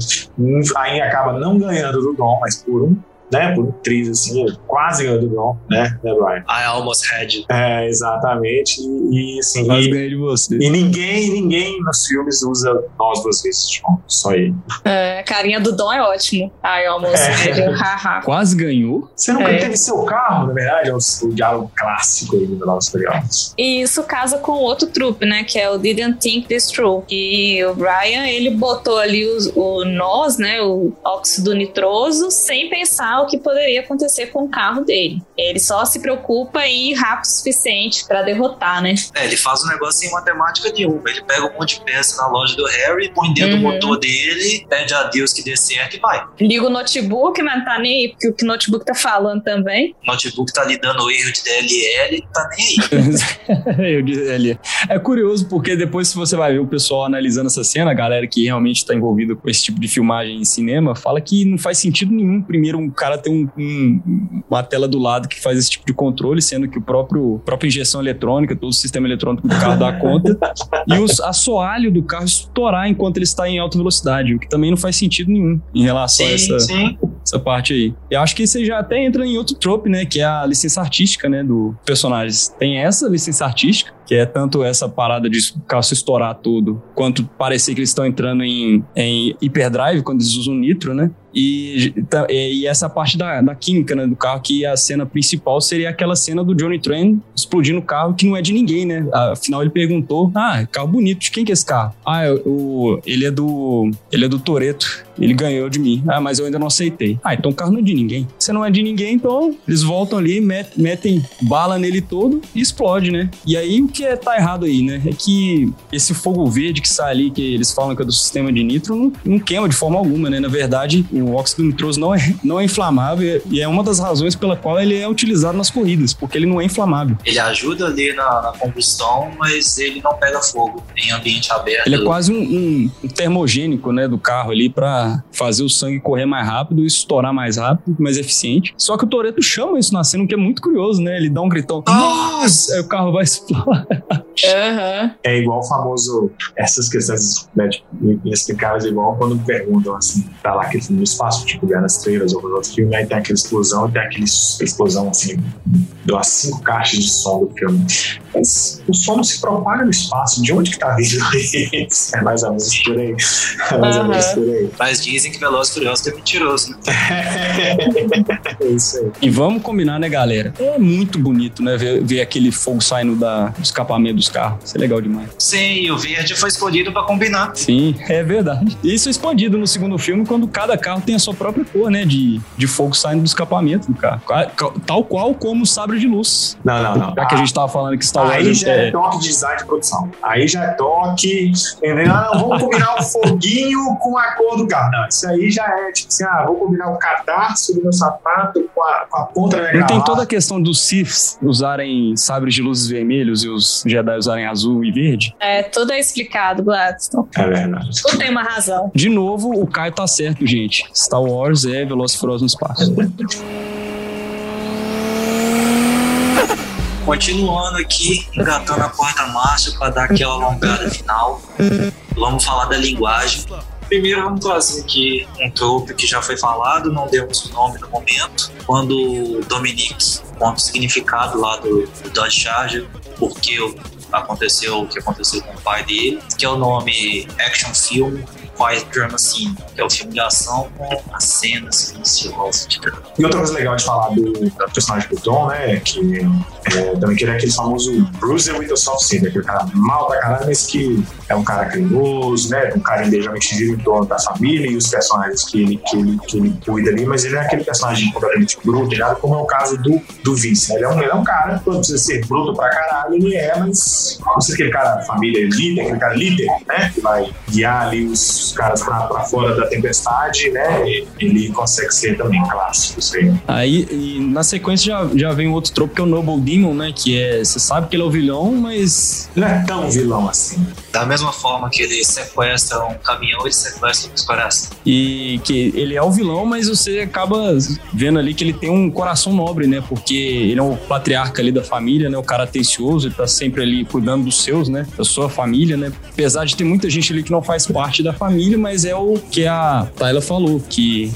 B: aí acaba não ganhando do Dom, mas por um né, por triz assim, quase ganhou do Bron, né, né, Brian?
A: I almost had you.
B: É, exatamente. E, e assim.
D: Quase
B: e,
D: ganhei de você.
B: e ninguém, ninguém nos filmes usa nós duas vezes, tipo, só ele.
C: É, a carinha do Dom é ótimo. Ai, almoço,
B: É.
C: haha.
D: Quase ganhou.
B: Você nunca
C: É.
B: teve seu carro, na verdade, é o, o diálogo clássico aí do e Furiosos.
C: E isso casa com outro trupe, né? Que é o Didn't Think This True. E o Brian, ele botou ali os- o nós, né? O óxido nitroso, sem pensar o que poderia acontecer com o carro dele. Ele só se preocupa em ir rápido o suficiente pra derrotar, né?
A: É, ele faz um negócio sem matemática nenhuma. Ele pega um monte de peça na loja do Harry, põe dentro do
C: Uhum.
A: motor dele, pede a Deus que dê certo e vai.
C: Liga o notebook, mas não tá nem aí, porque o que o notebook tá falando também.
A: O notebook tá ali dando erro de DLL, não tá nem aí.
D: Eu disse ali. É curioso porque depois, se você vai ver o pessoal analisando essa cena, a galera que realmente está envolvida com esse tipo de filmagem em cinema, fala que não faz sentido nenhum. Primeiro, um cara ter um- um- uma tela do lado que faz esse tipo de controle, sendo que o próprio a própria injeção eletrônica, todo o sistema eletrônico do carro dá conta, e o assoalho do carro estourar enquanto ele está em alta velocidade, o que também não faz sentido nenhum em relação a
A: Sim,
D: essa,
A: sim.
D: essa parte aí. Eu acho que aí já até entra em outro trope, né? Que é a licença artística, né? Do personagens. Tem essa licença artística, que é tanto essa parada de o carro se estourar tudo, quanto parecer que eles estão entrando em, em hyperdrive quando eles usam nitro, né? E, e essa parte da, da química né, do carro, que a cena principal seria aquela cena do Johnny Train explodindo o carro, que não é de ninguém, né? Afinal, ele perguntou: Ah, carro bonito, de quem que é esse carro? Ah, é o, ele é do. Ele é do Toreto. Ele ganhou de mim. Ah, mas eu ainda não aceitei. Ah, então o carro não é de ninguém. Se não é de ninguém, então eles voltam ali, met- metem bala nele todo e explode, né? E aí o que é, tá errado aí, né? É que esse fogo verde que sai ali, que eles falam que é do sistema de nitro, não, não queima de forma alguma, né? Na verdade, o óxido nitroso não é, não é inflamável e é uma das razões pela qual ele é utilizado nas corridas, porque ele não é inflamável.
A: Ele ajuda ali na, na combustão, mas ele não pega fogo em ambiente aberto.
D: Ele é quase um, um- um termogênico, né, do carro ali fazer o sangue correr mais rápido e estourar mais rápido, mais eficiente. Só que o Toreto chama isso na cena, o que é muito curioso, né? Ele dá um gritão, nossa! Aí o carro vai explodir.
C: Aham.
B: É igual o famoso, essas questões né, tipo, inexplicáveis, igual quando perguntam assim, tá lá aquele filme no espaço, tipo Guerra nas Estrelas ou outro filme, aí tem aquela explosão, tem aquele explosão assim, deu as cinco caixas de som do filme. Mas o som não se propaga no espaço, de onde que tá vindo isso? É mais ou menos por aí. É mais ou menos por aí.
A: Mas dizem que Veloz Furioso é mentiroso, né?
B: É isso aí.
D: E vamos combinar, né, galera? É muito bonito, né, ver, ver aquele fogo saindo da, do escapamento dos carros. Isso é legal demais.
A: Sim, e o verde foi escolhido pra combinar.
D: Sim, é verdade. Isso é expandido no segundo filme, quando cada carro tem a sua própria cor, né, de, de fogo saindo do escapamento do carro. Ca- Tal qual como o sabre de luz.
B: Não, não, não.
D: Já que a gente tava falando que Star
B: Aí já é
D: é,
B: toque de design de produção. Aí já é toque. Entendeu? Ah, vamos combinar o foguinho com a cor do carro. Não, isso aí já é tipo assim: ah, vou combinar o cadarço do meu sapato com a, com a ponta da minha
D: Não tem toda a questão dos Siths usarem sabres de luzes vermelhos e os Jedi usarem azul e verde?
C: É, tudo é explicado, Gladstone.
B: É verdade.
C: Tudo tem uma razão.
D: De novo, o Caio tá certo, gente. Star Wars é Velozes Furiosos no espaço.
A: Continuando aqui, engatando a porta-marcha para dar aquela alongada final. Vamos falar da linguagem. Primeiro vamos trazer aqui um trope que já foi falado, não demos o nome no momento. Quando o Dominique conta o significado lá do, do Dodge Charger, porque aconteceu o que aconteceu com o pai dele, que é o nome Action Film Quiet Drama Scene, que é o filme de ação com as cenas silenciosas.
B: E outra coisa legal de falar do, do personagem do Tom, né? Que é, também que ele é aquele famoso Bruiser with a soft side, aquele cara mal pra caralho, mas que é um cara carinhoso, né? Um cara geralmente vive em torno da família e os personagens que ele, que ele, que ele cuida ali, mas ele é aquele personagem completamente bruto, ligado? Como é o caso do, do Vince. né? Ele é, um, ele é um cara, não precisa ser bruto pra caralho, ele é, mas não precisa aquele cara família líder, aquele cara líder, né? Que vai guiar ali os caras pra, pra fora da tempestade, né? Ele consegue ser também clássico, isso aí.
D: Aí, e na sequência, já, já vem um outro tropo que é o Noble Damon, né? Que é. Você sabe que ele é o vilão, mas.
B: Não é tão vilão assim.
A: Da mesma forma que ele sequestra um caminhão, ele sequestra os corações.
D: E que ele é o vilão, mas você acaba vendo ali que ele tem um coração nobre, né? Porque ele é o patriarca ali da família, né? O cara atencioso, ele tá sempre ali cuidando dos seus, né? Da sua família, né? Apesar de ter muita gente ali que não faz parte da família, mas é o que a Tayla falou, que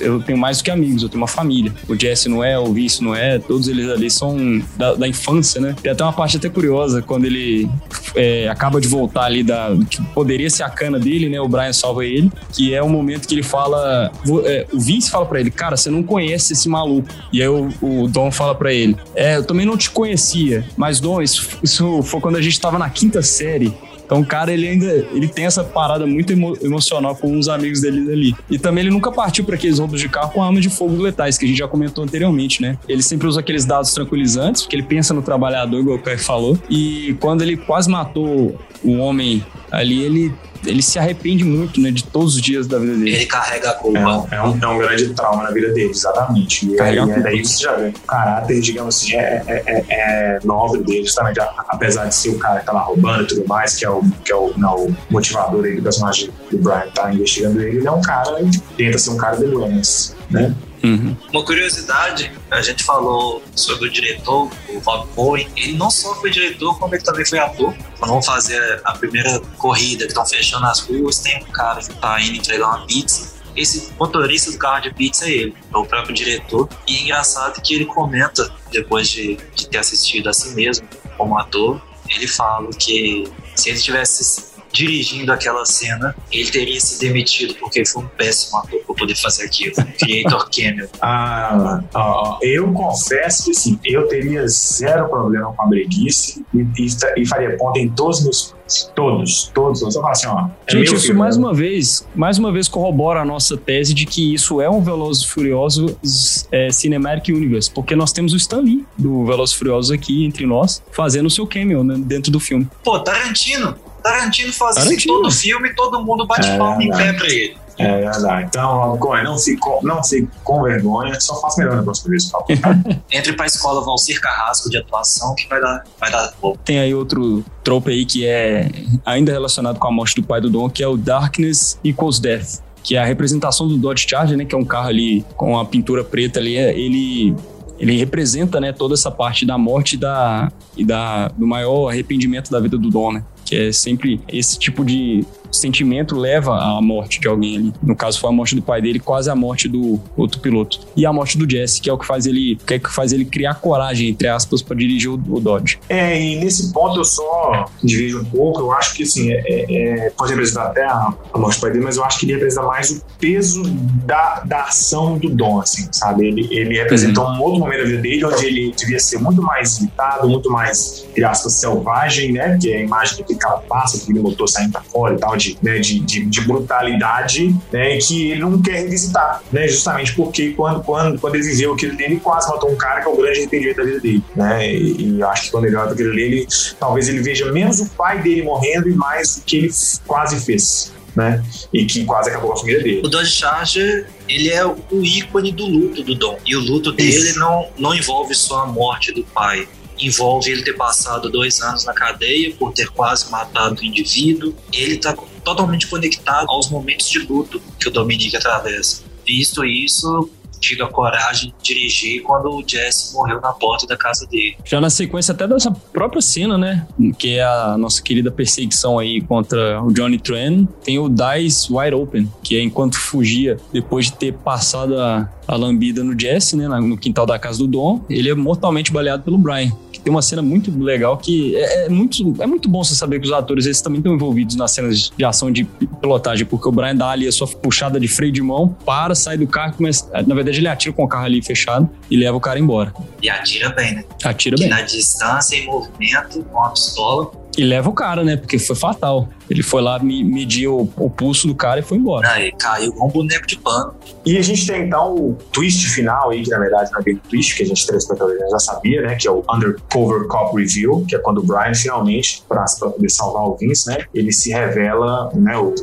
D: eu tenho mais do que amigos, eu tenho uma família. O Jesse não é, o Vince não é, todos eles ali são da, da infância, né? Tem até uma parte até curiosa, quando ele é, acaba de voltar ali da. que poderia ser a cana dele, né? O Brian salva ele, que é o momento que ele fala. É, o Vince fala para ele, cara, você não conhece esse maluco. E aí o, o Dom fala para ele, é, eu também não te conhecia, mas Dom, isso, isso foi quando a gente tava na quinta série. Então o cara, ele ainda ele tem essa parada muito emo emocional com os amigos dele ali. E também ele nunca partiu para aqueles roubos de carro com armas de fogo letais, que a gente já comentou anteriormente, né? Ele sempre usa aqueles dados tranquilizantes, porque ele pensa no trabalhador, igual o Kai falou. E quando ele quase matou o homem ali, ele ele se arrepende muito, né, de todos os dias da vida dele.
A: Ele carrega a culpa.
B: É, é, um, é um grande trauma na vida dele, exatamente. E aí, é, daí você já vê o caráter, digamos assim, é, é, é, é nobre dele, justamente, apesar de ser o cara que tá lá roubando e tudo mais, que é o, que é o, não, o motivador aí do personagem do Brian tá investigando ele, ele é um cara, tenta ser um cara de Luanas, né?
A: Uhum. Uma curiosidade, a gente falou sobre o diretor, o Rob Cohen. Ele não só foi diretor, como ele também foi ator. Quando vão fazer a primeira corrida, que estão fechando as ruas, tem um cara que tá indo entregar uma pizza. Esse motorista do carro de pizza é ele, é o próprio diretor. E é engraçado que ele comenta, depois de, de ter assistido a si mesmo como ator, ele fala que se ele tivesse dirigindo aquela cena, ele teria se demitido porque foi um péssimo ator para poder fazer aquilo. Creator Camel.
B: Ah, ah, eu confesso que sim, eu teria zero problema com a breguice e, e, e faria ponto em todos os meus Todos, todos. Eu assim, ó.
D: É Gente, isso filme. mais uma vez, mais uma vez corrobora a nossa tese de que isso é um Velozes Furiosos é, Cinematic Universe, porque nós temos o Stan Lee do Velozes Furiosos aqui entre nós, fazendo o seu cameo né, dentro do filme.
A: Pô, Tarantino, Tarantino faz Tarantino. isso em todo filme e todo mundo bate é, palma em pé pra ele.
B: É verdade. Então, Cohen, não fique, não fique com vergonha, só faça melhor na próxima vez, por
A: Entre pra escola Valcir Carrasco de atuação, que vai dar, vai dar bom.
D: Tem aí outro trope aí que é ainda relacionado com a morte do pai do Dom, que é o Darkness Equals Death. Que é a representação do Dodge Charger, né? Que é um carro ali com a pintura preta ali. É, ele ele representa né, toda essa parte da morte da, e da, do maior arrependimento da vida do Dom, né? Que é sempre esse tipo de sentimento leva à morte de alguém ali. No caso, foi a morte do pai dele, quase a morte do outro piloto. E a morte do Jesse, que é o que faz ele, que é que faz ele criar coragem, entre aspas, para dirigir o, o, Dodge.
B: É, e nesse ponto eu só divido um pouco. Eu acho que, assim, é, é, é pode representar até a, a, morte do pai dele, mas eu acho que ele representa mais o peso da, da ação do Dom, assim, sabe? Ele, ele representa uhum. um outro momento da vida dele, onde ele devia ser muito mais limitado, muito mais, entre aspas, selvagem, né? Que é a imagem que aquele passa, aquele motor saindo pra fora e tal, de, né, de, de, de, brutalidade né, que ele não quer revisitar, né, justamente porque quando, quando, quando ele viveu aquilo dele, ele quase matou um cara que é o grande arrependimento da vida dele. Né, e, e acho que quando ele olha aquilo ali, ele, talvez ele veja menos o pai dele morrendo e mais o que ele quase fez. Né? E que quase acabou com a família dele.
A: O Dodge Charger, ele é o ícone do luto do Dom. E o luto dele não, não envolve só a morte do pai envolve ele ter passado dois anos na cadeia por ter quase matado o indivíduo. Ele está totalmente conectado aos momentos de luto que o Dominique atravessa. Visto isso, tive a coragem de dirigir quando o Jesse morreu na porta da casa dele.
D: Já na sequência até dessa própria cena, né? Que é a nossa querida perseguição aí contra o Johnny Tran, tem o Dice Wide Open, que é enquanto fugia, depois de ter passado a, a lambida no Jesse, né? No quintal da casa do Dom, ele é mortalmente baleado pelo Brian tem uma cena muito legal que é, é, muito, é muito bom você saber que os atores eles também estão envolvidos nas cenas de ação de pilotagem, porque o Brian dá ali a sua puxada de freio de mão, para, sai do carro, começa, na verdade ele atira com o carro ali fechado e leva o cara embora.
A: E atira bem, né?
D: Atira bem.
A: na distância, em movimento, com a pistola,
D: e leva o cara, né? Porque foi fatal. Ele foi lá medir o, o pulso do cara e foi embora.
A: Ele caiu com um boneco de pano.
B: E a gente tem então o twist final aí, que na verdade não é bem o twist, que a gente telespectadores já sabia, né? Que é o Undercover Cop Review, que é quando o Brian finalmente, para poder salvar o Vince, né? Ele se revela, né? O,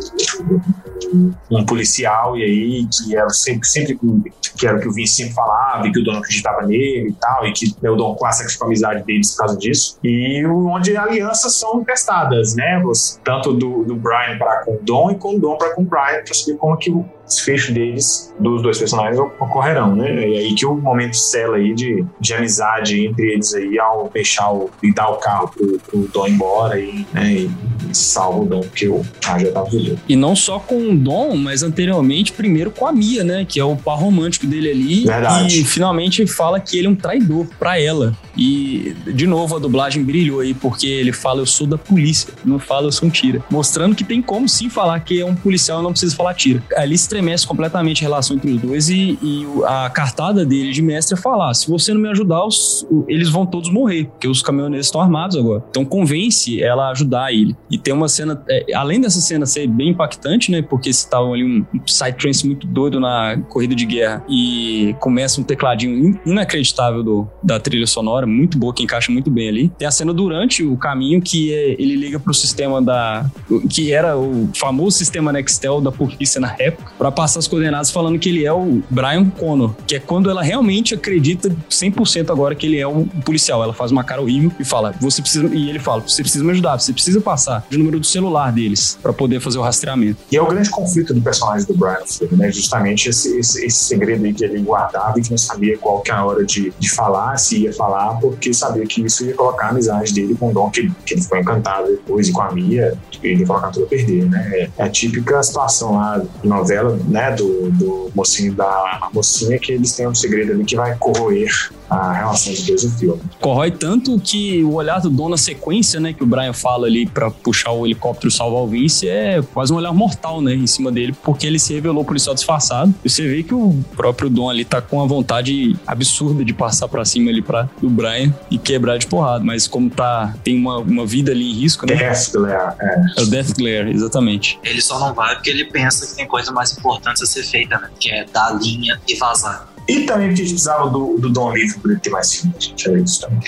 B: o, um policial, e aí que era sempre, sempre que era o que o Vince sempre falava, e que o Dom acreditava nele e tal, e que né, o Dom quase sacrificou a amizade deles por causa disso. E onde alianças são testadas, né? Tanto do, do Brian para com o Dom e com o Dom para com o Brian, para saber como que o desfecho deles, dos dois personagens, ocorrerão, né? E aí que o momento cela aí de, de amizade entre eles aí ao deixar o, e dar o carro pro, pro Dom embora e, né, e salva o Dom, porque o carro já tava vazio.
D: E não só com o Dom, mas anteriormente, primeiro com a Mia, né? Que é o par romântico dele ali.
B: Verdade.
D: E finalmente fala que ele é um traidor para ela. E, de novo, a dublagem brilhou aí, porque ele fala, eu sou da polícia, não fala, eu sou um tira. Mostrando que tem como sim falar que é um policial e não precisa falar tira. Ali estremece completamente a relação entre os dois e, e a cartada dele de mestre é falar, se você não me ajudar, os, eles vão todos morrer, porque os caminhoneiros estão armados agora. Então convence ela a ajudar ele. E tem uma cena, é, além dessa cena ser bem impactante, né, porque estavam ali um, um psytrance muito doido na corrida de guerra e começa um tecladinho inacreditável do, da trilha sonora, muito boa, que encaixa muito bem ali. Tem a cena durante o caminho que é, ele liga pro sistema da. que era o famoso sistema Nextel da polícia na época, para passar as coordenadas falando que ele é o Brian Connor, que é quando ela realmente acredita 100% agora que ele é um policial. Ela faz uma cara horrível e fala: você precisa. E ele fala: você precisa me ajudar, você precisa passar o número do celular deles para poder fazer o rastreamento.
B: E é o grande conflito do personagem do Brian né? Justamente esse, esse, esse segredo aí que ele guardava e que não sabia qual que é a hora de, de falar, se ia falar, porque sabia que isso ia colocar a amizade dele com o Dom, que, que ele ficou encantado depois, e com a Mia, ele ia colocar tudo a perder, né? É a típica situação lá de novela, né, do, do mocinho da mocinha, que eles têm um segredo ali que vai corroer a relação dos dois no filme.
D: Corrói tanto que o olhar do Dom na sequência, né, que o Brian fala ali para puxar o helicóptero e salvar o Vince, é quase um olhar mortal, né, em cima dele, porque ele se revelou policial disfarçado. E você vê que o próprio Dom ali tá com a vontade absurda de passar para cima ali para do Brian e quebrar de porrada, mas como tá tem uma, uma vida ali em risco, né?
B: Death Glare, é.
D: É o Death Glare, exatamente.
A: Ele só não vai porque ele pensa que tem coisa mais importante a ser feita, né? Que é dar linha e vazar.
B: E também porque a gente precisava do, do Dom Livre para ele ter mais filme. A gente era isso também.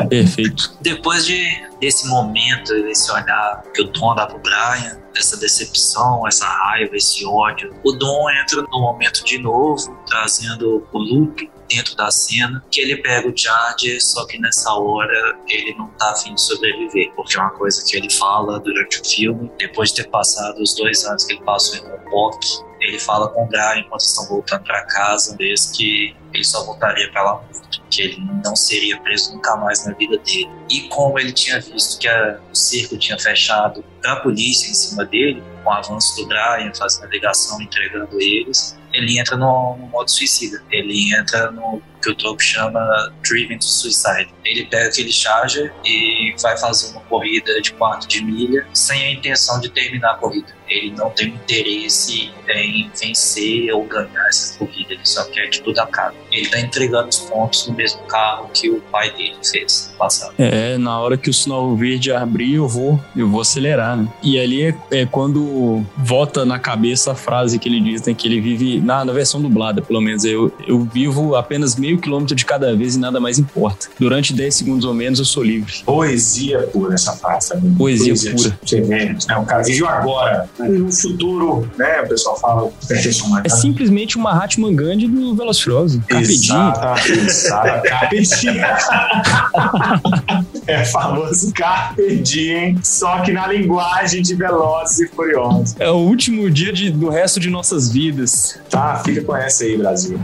D: Perfeito.
A: Depois de, desse momento, desse olhar que o Dom dá pro Brian, essa decepção, essa raiva, esse ódio, o Dom entra no momento de novo, trazendo o luto dentro da cena, que ele pega o Charger, só que nessa hora ele não tá afim de sobreviver, porque é uma coisa que ele fala durante o filme, depois de ter passado os dois anos que ele passou em Kong, ele fala com o Brian enquanto estão voltando para casa, desde que ele só voltaria para lá morto, que ele não seria preso nunca mais na vida dele. E como ele tinha visto que a, o circo tinha fechado a polícia em cima dele, com o avanço do Brian, fazendo a ligação, entregando eles, ele entra no, no modo suicida. Ele entra no que o Trope chama Driven to Suicide. Ele pega aquele charger e vai fazer uma corrida de quarto de milha sem a intenção de terminar a corrida. Ele não tem interesse em vencer ou ganhar essa corrida, ele só quer que tudo acabe. Ele está entregando os pontos no mesmo carro que o pai dele fez no passado.
D: É, na hora que o sinal verde abrir, eu vou, eu vou acelerar, né? E ali é, é quando volta na cabeça a frase que ele diz, né, que ele vive, na, na versão dublada, pelo menos, eu, eu vivo apenas meio quilômetro de cada vez e nada mais importa. Durante 10 segundos ou menos, eu sou livre.
B: Poesia pura essa frase. Né?
D: Poesia, Poesia pura.
B: Você vê, né? o cara vive agora. No futuro, né? O pessoal fala perfeição
D: É simplesmente uma Hatman Gandhi do Velociraptor.
B: Carpe é famoso Carpe Diem, só que na linguagem de Velozes e Furiosos.
D: É o último dia de, do resto de nossas vidas.
B: Tá, fica com essa aí, Brasil.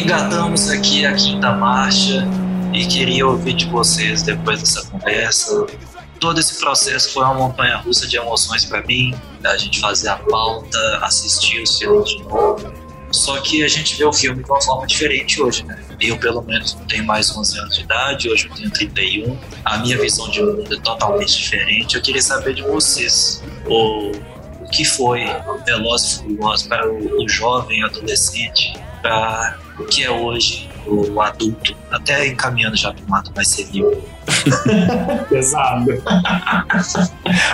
A: Engatamos aqui a quinta marcha e queria ouvir de vocês depois dessa conversa. Todo esse processo foi uma montanha russa de emoções para mim, da gente fazer a pauta, assistir os filmes de novo. Só que a gente vê o filme de uma forma diferente hoje, né? Eu, pelo menos, tenho mais 11 anos de idade, hoje eu tenho 31. A minha visão de mundo é totalmente diferente. Eu queria saber de vocês o, o que foi Veloz e Furioso para o, o jovem adolescente, para o que é hoje o adulto, até encaminhando já para um lado mais civil.
B: Pesado.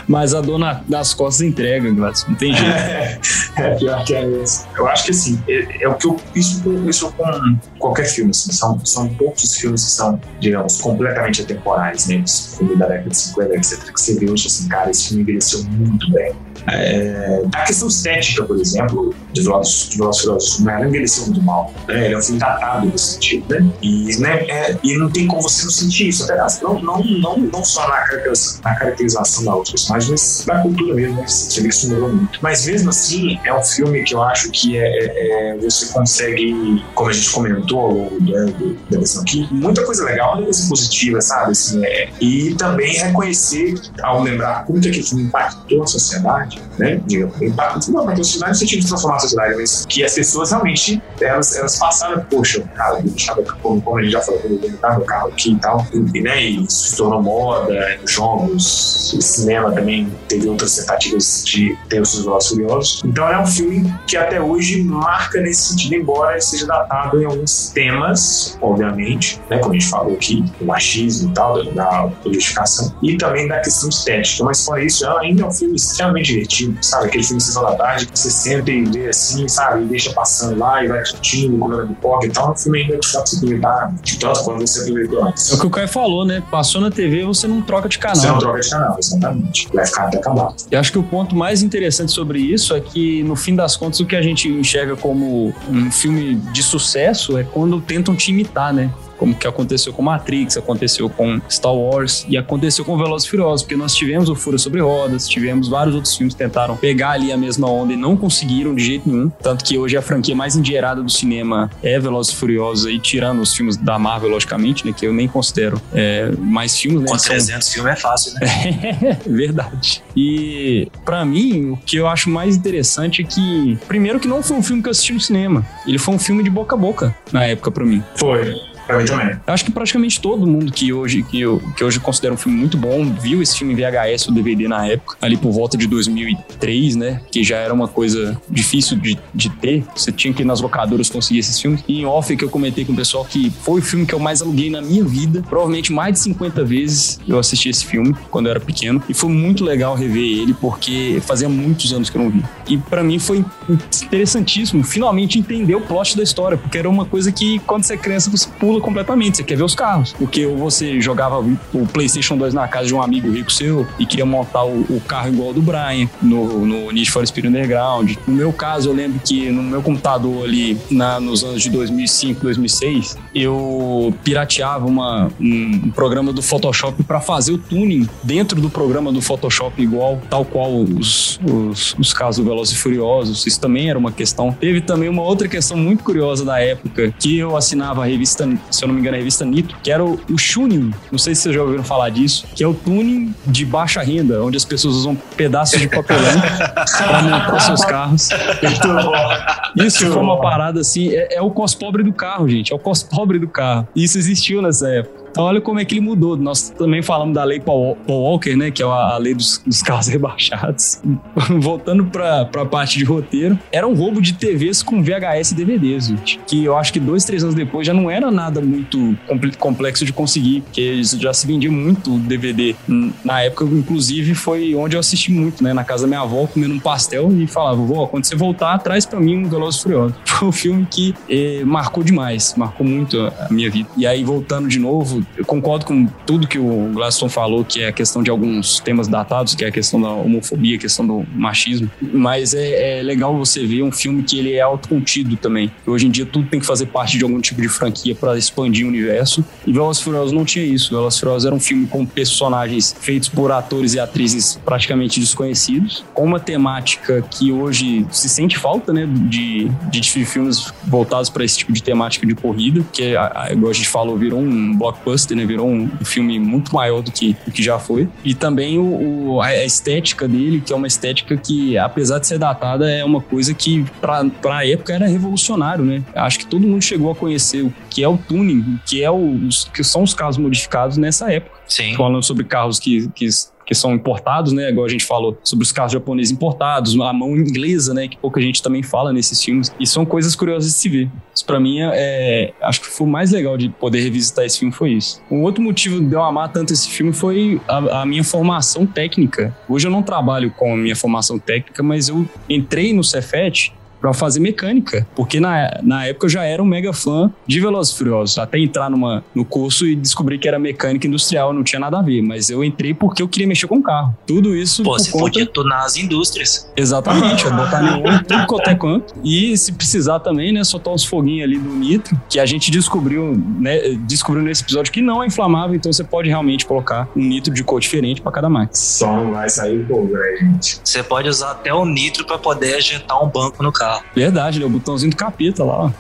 D: Mas a dona das costas entrega, Gladys, não tem jeito. É.
B: É, pior que é isso. Eu acho que assim, é, é o que eu. Isso, isso com qualquer filme, assim, são, são poucos filmes que são, digamos, completamente atemporais, né? Filme da década de 50, etc., que você vê hoje, assim, cara, esse filme envelheceu muito bem. É, a questão estética, por exemplo, de Velozes de Furiosos não envelheceu muito mal. Né? Ele é um filme datado nesse sentido, né? E, né, é, e não tem como você não sentir isso. Até, não, não, não, não só na, na caracterização da outra personagem, mas na cultura mesmo, né? Você vê que isso melhorou muito. Mas mesmo assim, é um filme que eu acho que é, é, é você consegue, como a gente comentou ao longo da versão aqui, muita coisa legal, muita coisa positiva, sabe? Assim, é, e também reconhecer, ao lembrar como que aquele filme impactou a sociedade, né? Digamos, impacto, não, mas a sociedade no sentido de transformar a sociedade, mas que as pessoas realmente, elas, elas passaram, poxa, cara, deixava, como, como a gente já falou, eu meu carro aqui e tal, e, né, e isso se tornou moda, jogos, cinema também teve outras tentativas de ter os seus Velozes. Então é um filme que até hoje marca nesse sentido, embora seja datado em alguns temas, obviamente, né, como a gente falou aqui, o machismo e tal, da politificação, e também da questão estética, mas fora isso, ainda é um filme extremamente divertido, sabe? Aquele filme Sessão da Tarde que você senta e vê assim, sabe? E deixa passando lá e vai discutindo, comendo pipoca e tal. É um filme ainda que dá pra você aproveitar tanto quando você aproveitou antes.
D: É o que o Caio falou, né? Passou na TV, você não troca de canal.
B: Você não troca de canal, exatamente. Vai ficar até acabar.
D: Eu acho que o ponto mais interessante sobre isso é que, no fim das contas, o que a gente enxerga como um filme de sucesso é quando tentam te imitar, né? Como que aconteceu com Matrix, aconteceu com Star Wars e aconteceu com Velozes e Furiosos, porque nós tivemos o Fúria sobre Rodas, tivemos vários outros filmes que tentaram pegar ali a mesma onda e não conseguiram de jeito nenhum, tanto que hoje a franquia mais endinheirada do cinema é Velozes e Furiosos, aí tirando os filmes da Marvel, logicamente, né, que eu nem considero é, mais filmes, né?
A: Com 300 filmes é fácil, né?
D: É, verdade. E para mim, o que eu acho mais interessante é que, primeiro que não foi um filme que eu assisti no cinema, ele foi um filme de boca a boca na época para mim.
B: Foi. Eu.
D: Acho que praticamente todo mundo que hoje, que, eu, que hoje considera um filme muito bom viu esse filme em VHS ou DVD na época, ali por volta de 2003, né? Que já era uma coisa difícil de, de ter. Você tinha que ir nas locadoras conseguir esses filmes. E em off que eu comentei com o pessoal que foi o filme que eu mais aluguei na minha vida. Provavelmente mais de 50 vezes eu assisti esse filme quando eu era pequeno. E foi muito legal rever ele, porque fazia muitos anos que eu não vi. E para mim foi interessantíssimo finalmente entender o plot da história, porque era uma coisa que quando você é criança você pula completamente. Você quer ver os carros. Porque ou você jogava o PlayStation 2 na casa de um amigo rico seu e queria montar o, o carro igual ao do Brian no, no Need for Speed Underground. No meu caso, eu lembro que no meu computador ali na, nos anos de 2005, 2006, eu pirateava uma, um, um programa do Photoshop para fazer o tuning dentro do programa do Photoshop igual, tal qual os, os, os carros do Velozes e Furiosos. Isso também era uma questão. Teve também uma outra questão muito curiosa da época que eu assinava a revista se eu não me engano, a revista Nitro, que era o, o Shuning. Não sei se vocês já ouviram falar disso, que é o tuning de baixa renda, onde as pessoas usam pedaços de papelão para montar seus carros. Isso foi uma parada assim, é, é o cos pobre do carro, gente. É o cos pobre do carro. Isso existiu nessa época. Então olha como é que ele mudou. Nós também falamos da lei Paul, Walker, né? Que é a, lei dos, dos carros rebaixados. Voltando para a parte de roteiro, era um roubo de TVs com VHS e DVDs, gente. Que eu acho que dois, três anos depois já não era nada muito complexo de conseguir, porque já se vendia muito DVD. Na época, inclusive, foi onde eu assisti muito, né? Na casa da minha avó, comendo um pastel e falava, vó, quando você voltar, traz para mim um Velozes Furiosos. Foi um filme que eh, marcou demais, marcou muito a minha vida. E aí, voltando de novo, eu concordo com tudo que o Glaston falou, que é a questão de alguns temas datados, que é a questão da homofobia, a questão do machismo. Mas é, é legal você ver um filme que ele é autocontido também. Hoje em dia tudo tem que fazer parte de algum tipo de franquia para expandir o universo. E Velozes não tinha isso. Velozes era um filme com personagens feitos por atores e atrizes praticamente desconhecidos, com uma temática que hoje se sente falta, né, de, de filmes voltados para esse tipo de temática de corrida, que, igual a gente falou, virou um blockbuster blockbuster, né? Virou um, filme muito maior do que, do que já foi. E também o, o, a estética dele, que é uma estética que, apesar de ser datada, é uma coisa que, pra, pra época, era revolucionário, né? Acho que todo mundo chegou a conhecer o que é o tuning, que, é os, que são os carros modificados nessa época.
A: Sim.
D: Falando sobre carros que, que que são importados, né? Igual a gente falou sobre os carros japoneses importados, a mão inglesa, né? Que pouca gente também fala nesses filmes. E são coisas curiosas de se ver. Isso pra mim é, é acho que foi o mais legal de poder revisitar esse filme foi isso. Um outro motivo de eu amar tanto esse filme foi a, a minha formação técnica. Hoje eu não trabalho com a minha formação técnica, mas eu entrei no Cefet para fazer mecânica, porque na, na época eu já era um mega fã de Velozes e Furiosos, até entrar numa, no curso e descobrir que era mecânica industrial, não tinha nada a ver, mas eu entrei porque eu queria mexer com carro. Tudo isso
A: Pô, você conta... podia tornar as indústrias.
D: Exatamente, botar neon, tudo quanto é quanto. E se precisar também, né, soltar uns foguinhos ali do nitro, que a gente descobriu, né, descobriu nesse episódio que não é inflamável, então você pode realmente colocar um nitro de cor diferente para cada máquina.
B: Só não vai sair fogo, né, gente?
A: Você pode usar até o nitro para poder ajetar um banco no carro.
D: Verdade, né? O botãozinho do capeta lá, ó.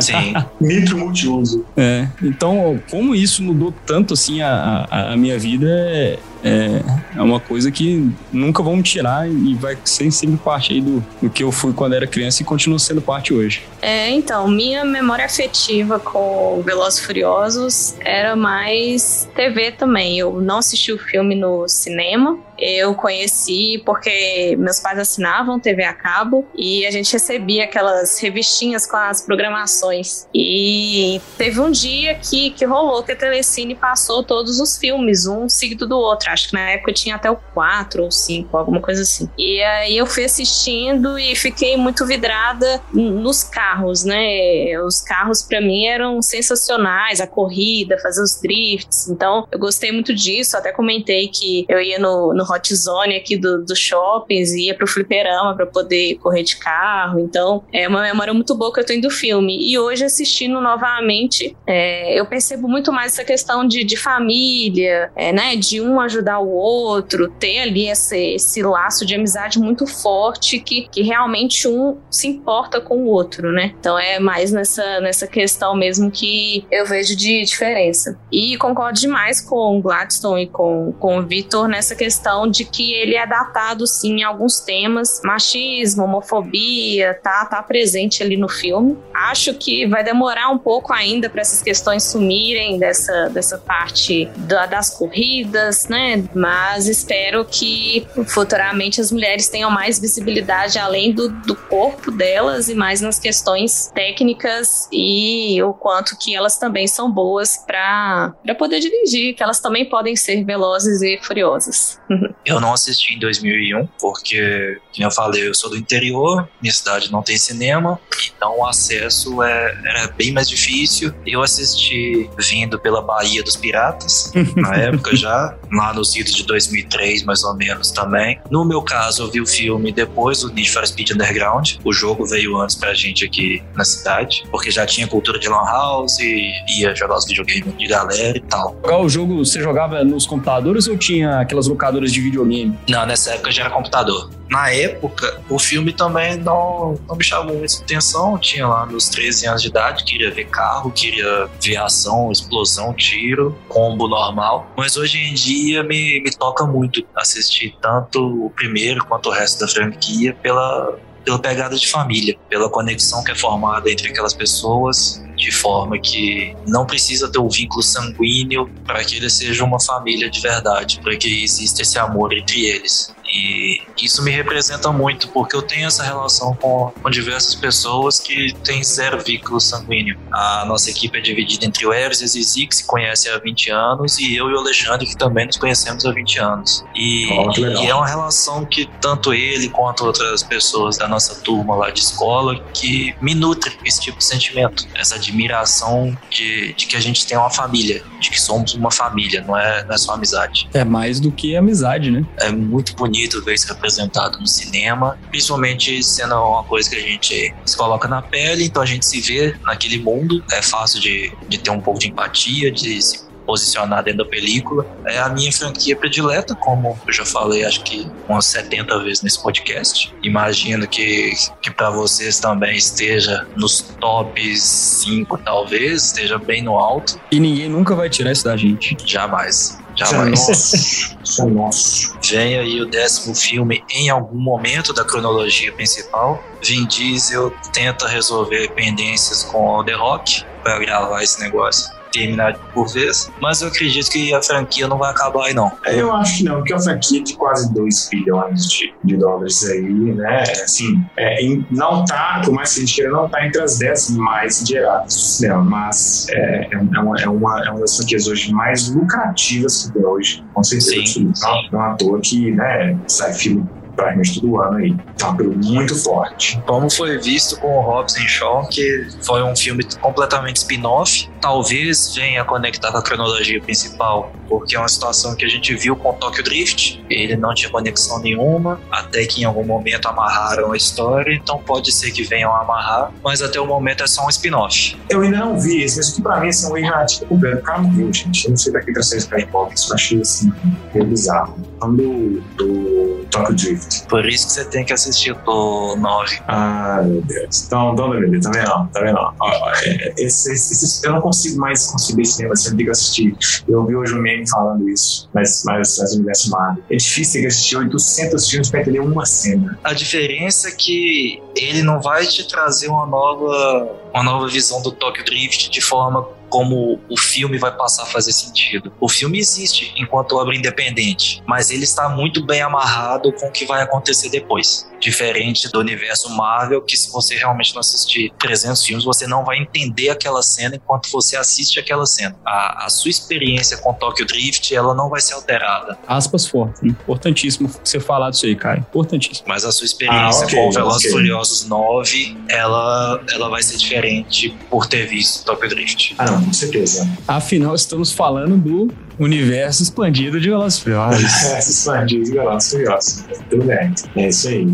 A: Sim.
B: Nitro multiuso.
D: É. Então, como isso mudou tanto assim a, a, a minha vida é, é, é, uma coisa que nunca vão me tirar e vai ser sempre parte aí do, do que eu fui quando era criança e continua sendo parte hoje.
C: É, então, minha memória afetiva com Velozes Furiosos era mais TV também. Eu não assisti o filme no cinema, eu conheci porque meus pais assinavam TV a cabo e a gente recebia aquelas revistinhas com as programações. E teve um dia que, que rolou que a Telecine passou todos os filmes, um seguido do outro. Acho que na época tinha até o 4 ou 5, alguma coisa assim. E aí eu fui assistindo e fiquei muito vidrada nos carros, né? Os carros para mim eram sensacionais, a corrida, fazer os drifts. Então eu gostei muito disso. Até comentei que eu ia no, no hot zone aqui dos do shoppings, ia pro fliperama para poder correr de carro. Então, é uma memória muito boa que eu tenho do filme. E hoje, assistindo novamente, é, eu percebo muito mais essa questão de, de família, é, né? De um ajudar o outro, ter ali esse, esse laço de amizade muito forte que, que realmente um se importa com o outro, né? Então é mais nessa, nessa questão mesmo que eu vejo de diferença. E concordo demais com o Gladstone e com, com o Vitor nessa questão de que ele é datado sim em alguns temas, machismo, homofobia, tá, tá presente ali no filme. Acho que vai demorar um pouco ainda para essas questões sumirem dessa, dessa parte da, das corridas, né? Mas espero que futuramente as mulheres tenham mais visibilidade além do, do corpo delas e mais nas questões técnicas e o quanto que elas também são boas para poder dirigir, que elas também podem ser velozes e furiosas.
A: Eu não assisti em 2001, porque, como eu falei, eu sou do interior, minha cidade não tem cinema, então o acesso é, era bem mais difícil. Eu assisti vindo pela Bahia dos Piratas, na época já, lá nos idos de 2003, mais ou menos também. No meu caso, eu vi o filme depois do Need for Speed Underground. O jogo veio antes pra gente aqui na cidade, porque já tinha cultura de lan house, e ia jogar os videogames de galera e tal.
D: O jogo você jogava nos computadores ou tinha aquelas locadoras de videogame?
A: Não, nessa época já era computador. Na época, o filme também não, não me chamou muita atenção. Eu tinha lá meus 13 anos de idade, queria ver carro, queria ver ação, explosão, tiro, combo normal. Mas hoje em dia me, me toca muito assistir tanto o primeiro quanto o resto da franquia pela, pela pegada de família, pela conexão que é formada entre aquelas pessoas, de forma que não precisa ter um vínculo sanguíneo para que eles sejam uma família de verdade, para que exista esse amor entre eles. E isso me representa muito, porque eu tenho essa relação com, com diversas pessoas que têm zero vínculo sanguíneo. A nossa equipe é dividida entre o Eres e Zizi, que se conhece há 20 anos, e eu e o Alexandre, que também nos conhecemos há 20 anos. E, oh, e é uma relação que tanto ele quanto outras pessoas da nossa turma lá de escola que me nutre esse tipo de sentimento, essa admiração de, de que a gente tem uma família, de que somos uma família, não é, não é só amizade.
D: É mais do que amizade, né?
A: É muito bonito bonito ver isso representado no cinema, principalmente sendo uma coisa que a gente se coloca na pele, então a gente se vê naquele mundo, é fácil de, de ter um pouco de empatia, de se posicionar dentro da película. É a minha franquia predileta, como eu já falei, acho que umas 70 vezes nesse podcast. Imagino que, que para vocês também esteja nos tops 5, talvez, esteja bem no alto.
D: E ninguém nunca vai tirar isso da gente.
A: Jamais.
B: Jamais. Isso é nosso.
A: Vem aí o décimo filme em algum momento da cronologia principal. Vin Diesel tenta resolver pendências com o The Rock para gravar esse negócio. Terminar por vez, mas eu acredito que a franquia não vai acabar aí não.
B: Eu acho que não, porque é uma franquia de quase 2 bilhões de, de dólares aí, né? Assim, é, em- não tá, por mais que a gente queira, não tá entre as 10 mais geradas do cinema, mas é, é, uma, é, uma, é uma das franquias hoje mais lucrativas que tem hoje, com certeza.
A: Sim,
B: absoluta. Não, não é à toa que, né, sai filme praticamente todo ano aí. Tá um muito forte.
A: Como foi visto com o Hobbs and Shaw, que foi um filme completamente spin-off, talvez venha conectar com a cronologia principal, porque é uma situação que a gente viu com Tokyo Drift, ele não tinha conexão nenhuma, até que em algum momento amarraram a história, então pode ser que venham a amarrar, mas até o momento é só um spin-off.
B: Eu ainda não vi esse, mas isso que pra mim assim, é um erro narrativo completo. O cara morreu, gente. Eu não sei daqui pra ser Skybox. Isso eu achei assim, meio bizarro. Falando do, do Tokyo Drift.
A: Por isso que você tem que assistir o 9.
B: Ah, meu Deus. Então, Dona tá? Tá vendo? Ó, ó, é, esse, esse- esse- eu não consigo mais conceber cinema sem ter que assistir. Eu ouvi hoje um meme falando isso, mas, mas as universo Marvel. É difícil que assistir 800 filmes pra entender uma cena.
A: A diferença é que ele não vai te trazer uma nova, uma nova visão do Tokyo Drift de forma como o filme vai passar a fazer sentido. O filme existe enquanto obra independente, mas ele está muito bem amarrado com o que vai acontecer depois. Diferente do universo Marvel, que se você realmente não assistir 300 filmes, você não vai entender aquela cena enquanto você assiste aquela cena. A, a sua experiência com Tokyo Drift, ela não vai ser alterada.
D: Aspas fortes. né? Importantíssimo você falar disso aí, cara. Importantíssimo.
A: Mas a sua experiência
B: Ah, ok,
A: com o Velozes
B: ok.
A: e Furiosos 9, ela, ela vai ser diferente por ter visto Tokyo Drift.
B: Ah, não, com certeza.
D: Afinal, estamos falando do universo expandido de Velozes e Furiosos.
B: Esses bandidos galãs curiosos. Tudo bem. É isso aí.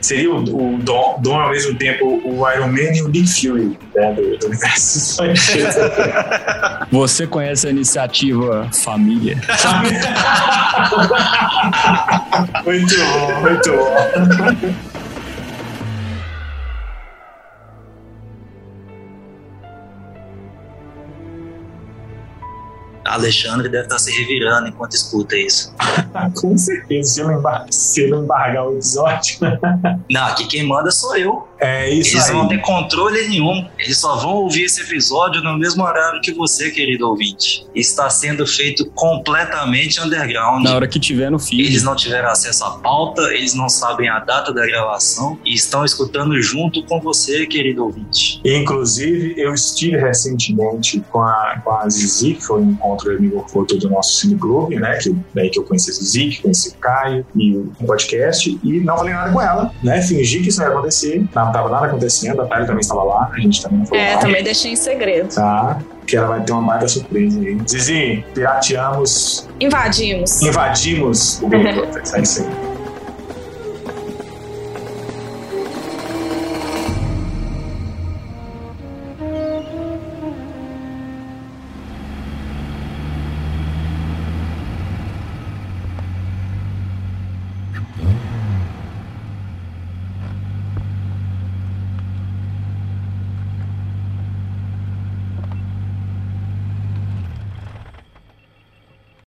B: Seria o, o Dom, Dom, ao mesmo tempo, o Iron Man e o Nick Fury né, do, do universo expandido.
D: Você conhece a iniciativa Família?
B: muito bom, muito bom.
A: Alexandre deve estar se revirando enquanto escuta isso.
B: Com certeza, se eu não embar- se embargar o episódio.
A: Não, aqui quem manda sou eu.
B: É isso
A: Eles
B: aí.
A: não ter controle nenhum. Eles só vão ouvir esse episódio no mesmo horário que você, querido ouvinte. Está sendo feito completamente underground.
D: Na hora que tiver no feed.
A: Eles não tiveram acesso à pauta, eles não sabem a data da gravação e estão escutando junto com você, querido ouvinte.
B: Inclusive, eu estive recentemente com a, com a Zizi, que foi um encontro amigo foto do nosso cineclube, né? Que, daí que eu conheci Zizi, que conheci o Caio e o podcast, e não falei nada com ela, né? Fingi que isso não ia acontecer, não estava nada acontecendo, a Thalia também estava lá, a gente também não falou
C: É,
B: nada.
C: também deixei em segredo.
B: Tá? Que ela vai ter uma baita surpresa aí. Zizi, pirateamos,
C: Invadimos.
B: invadimos o Docs, é isso aí.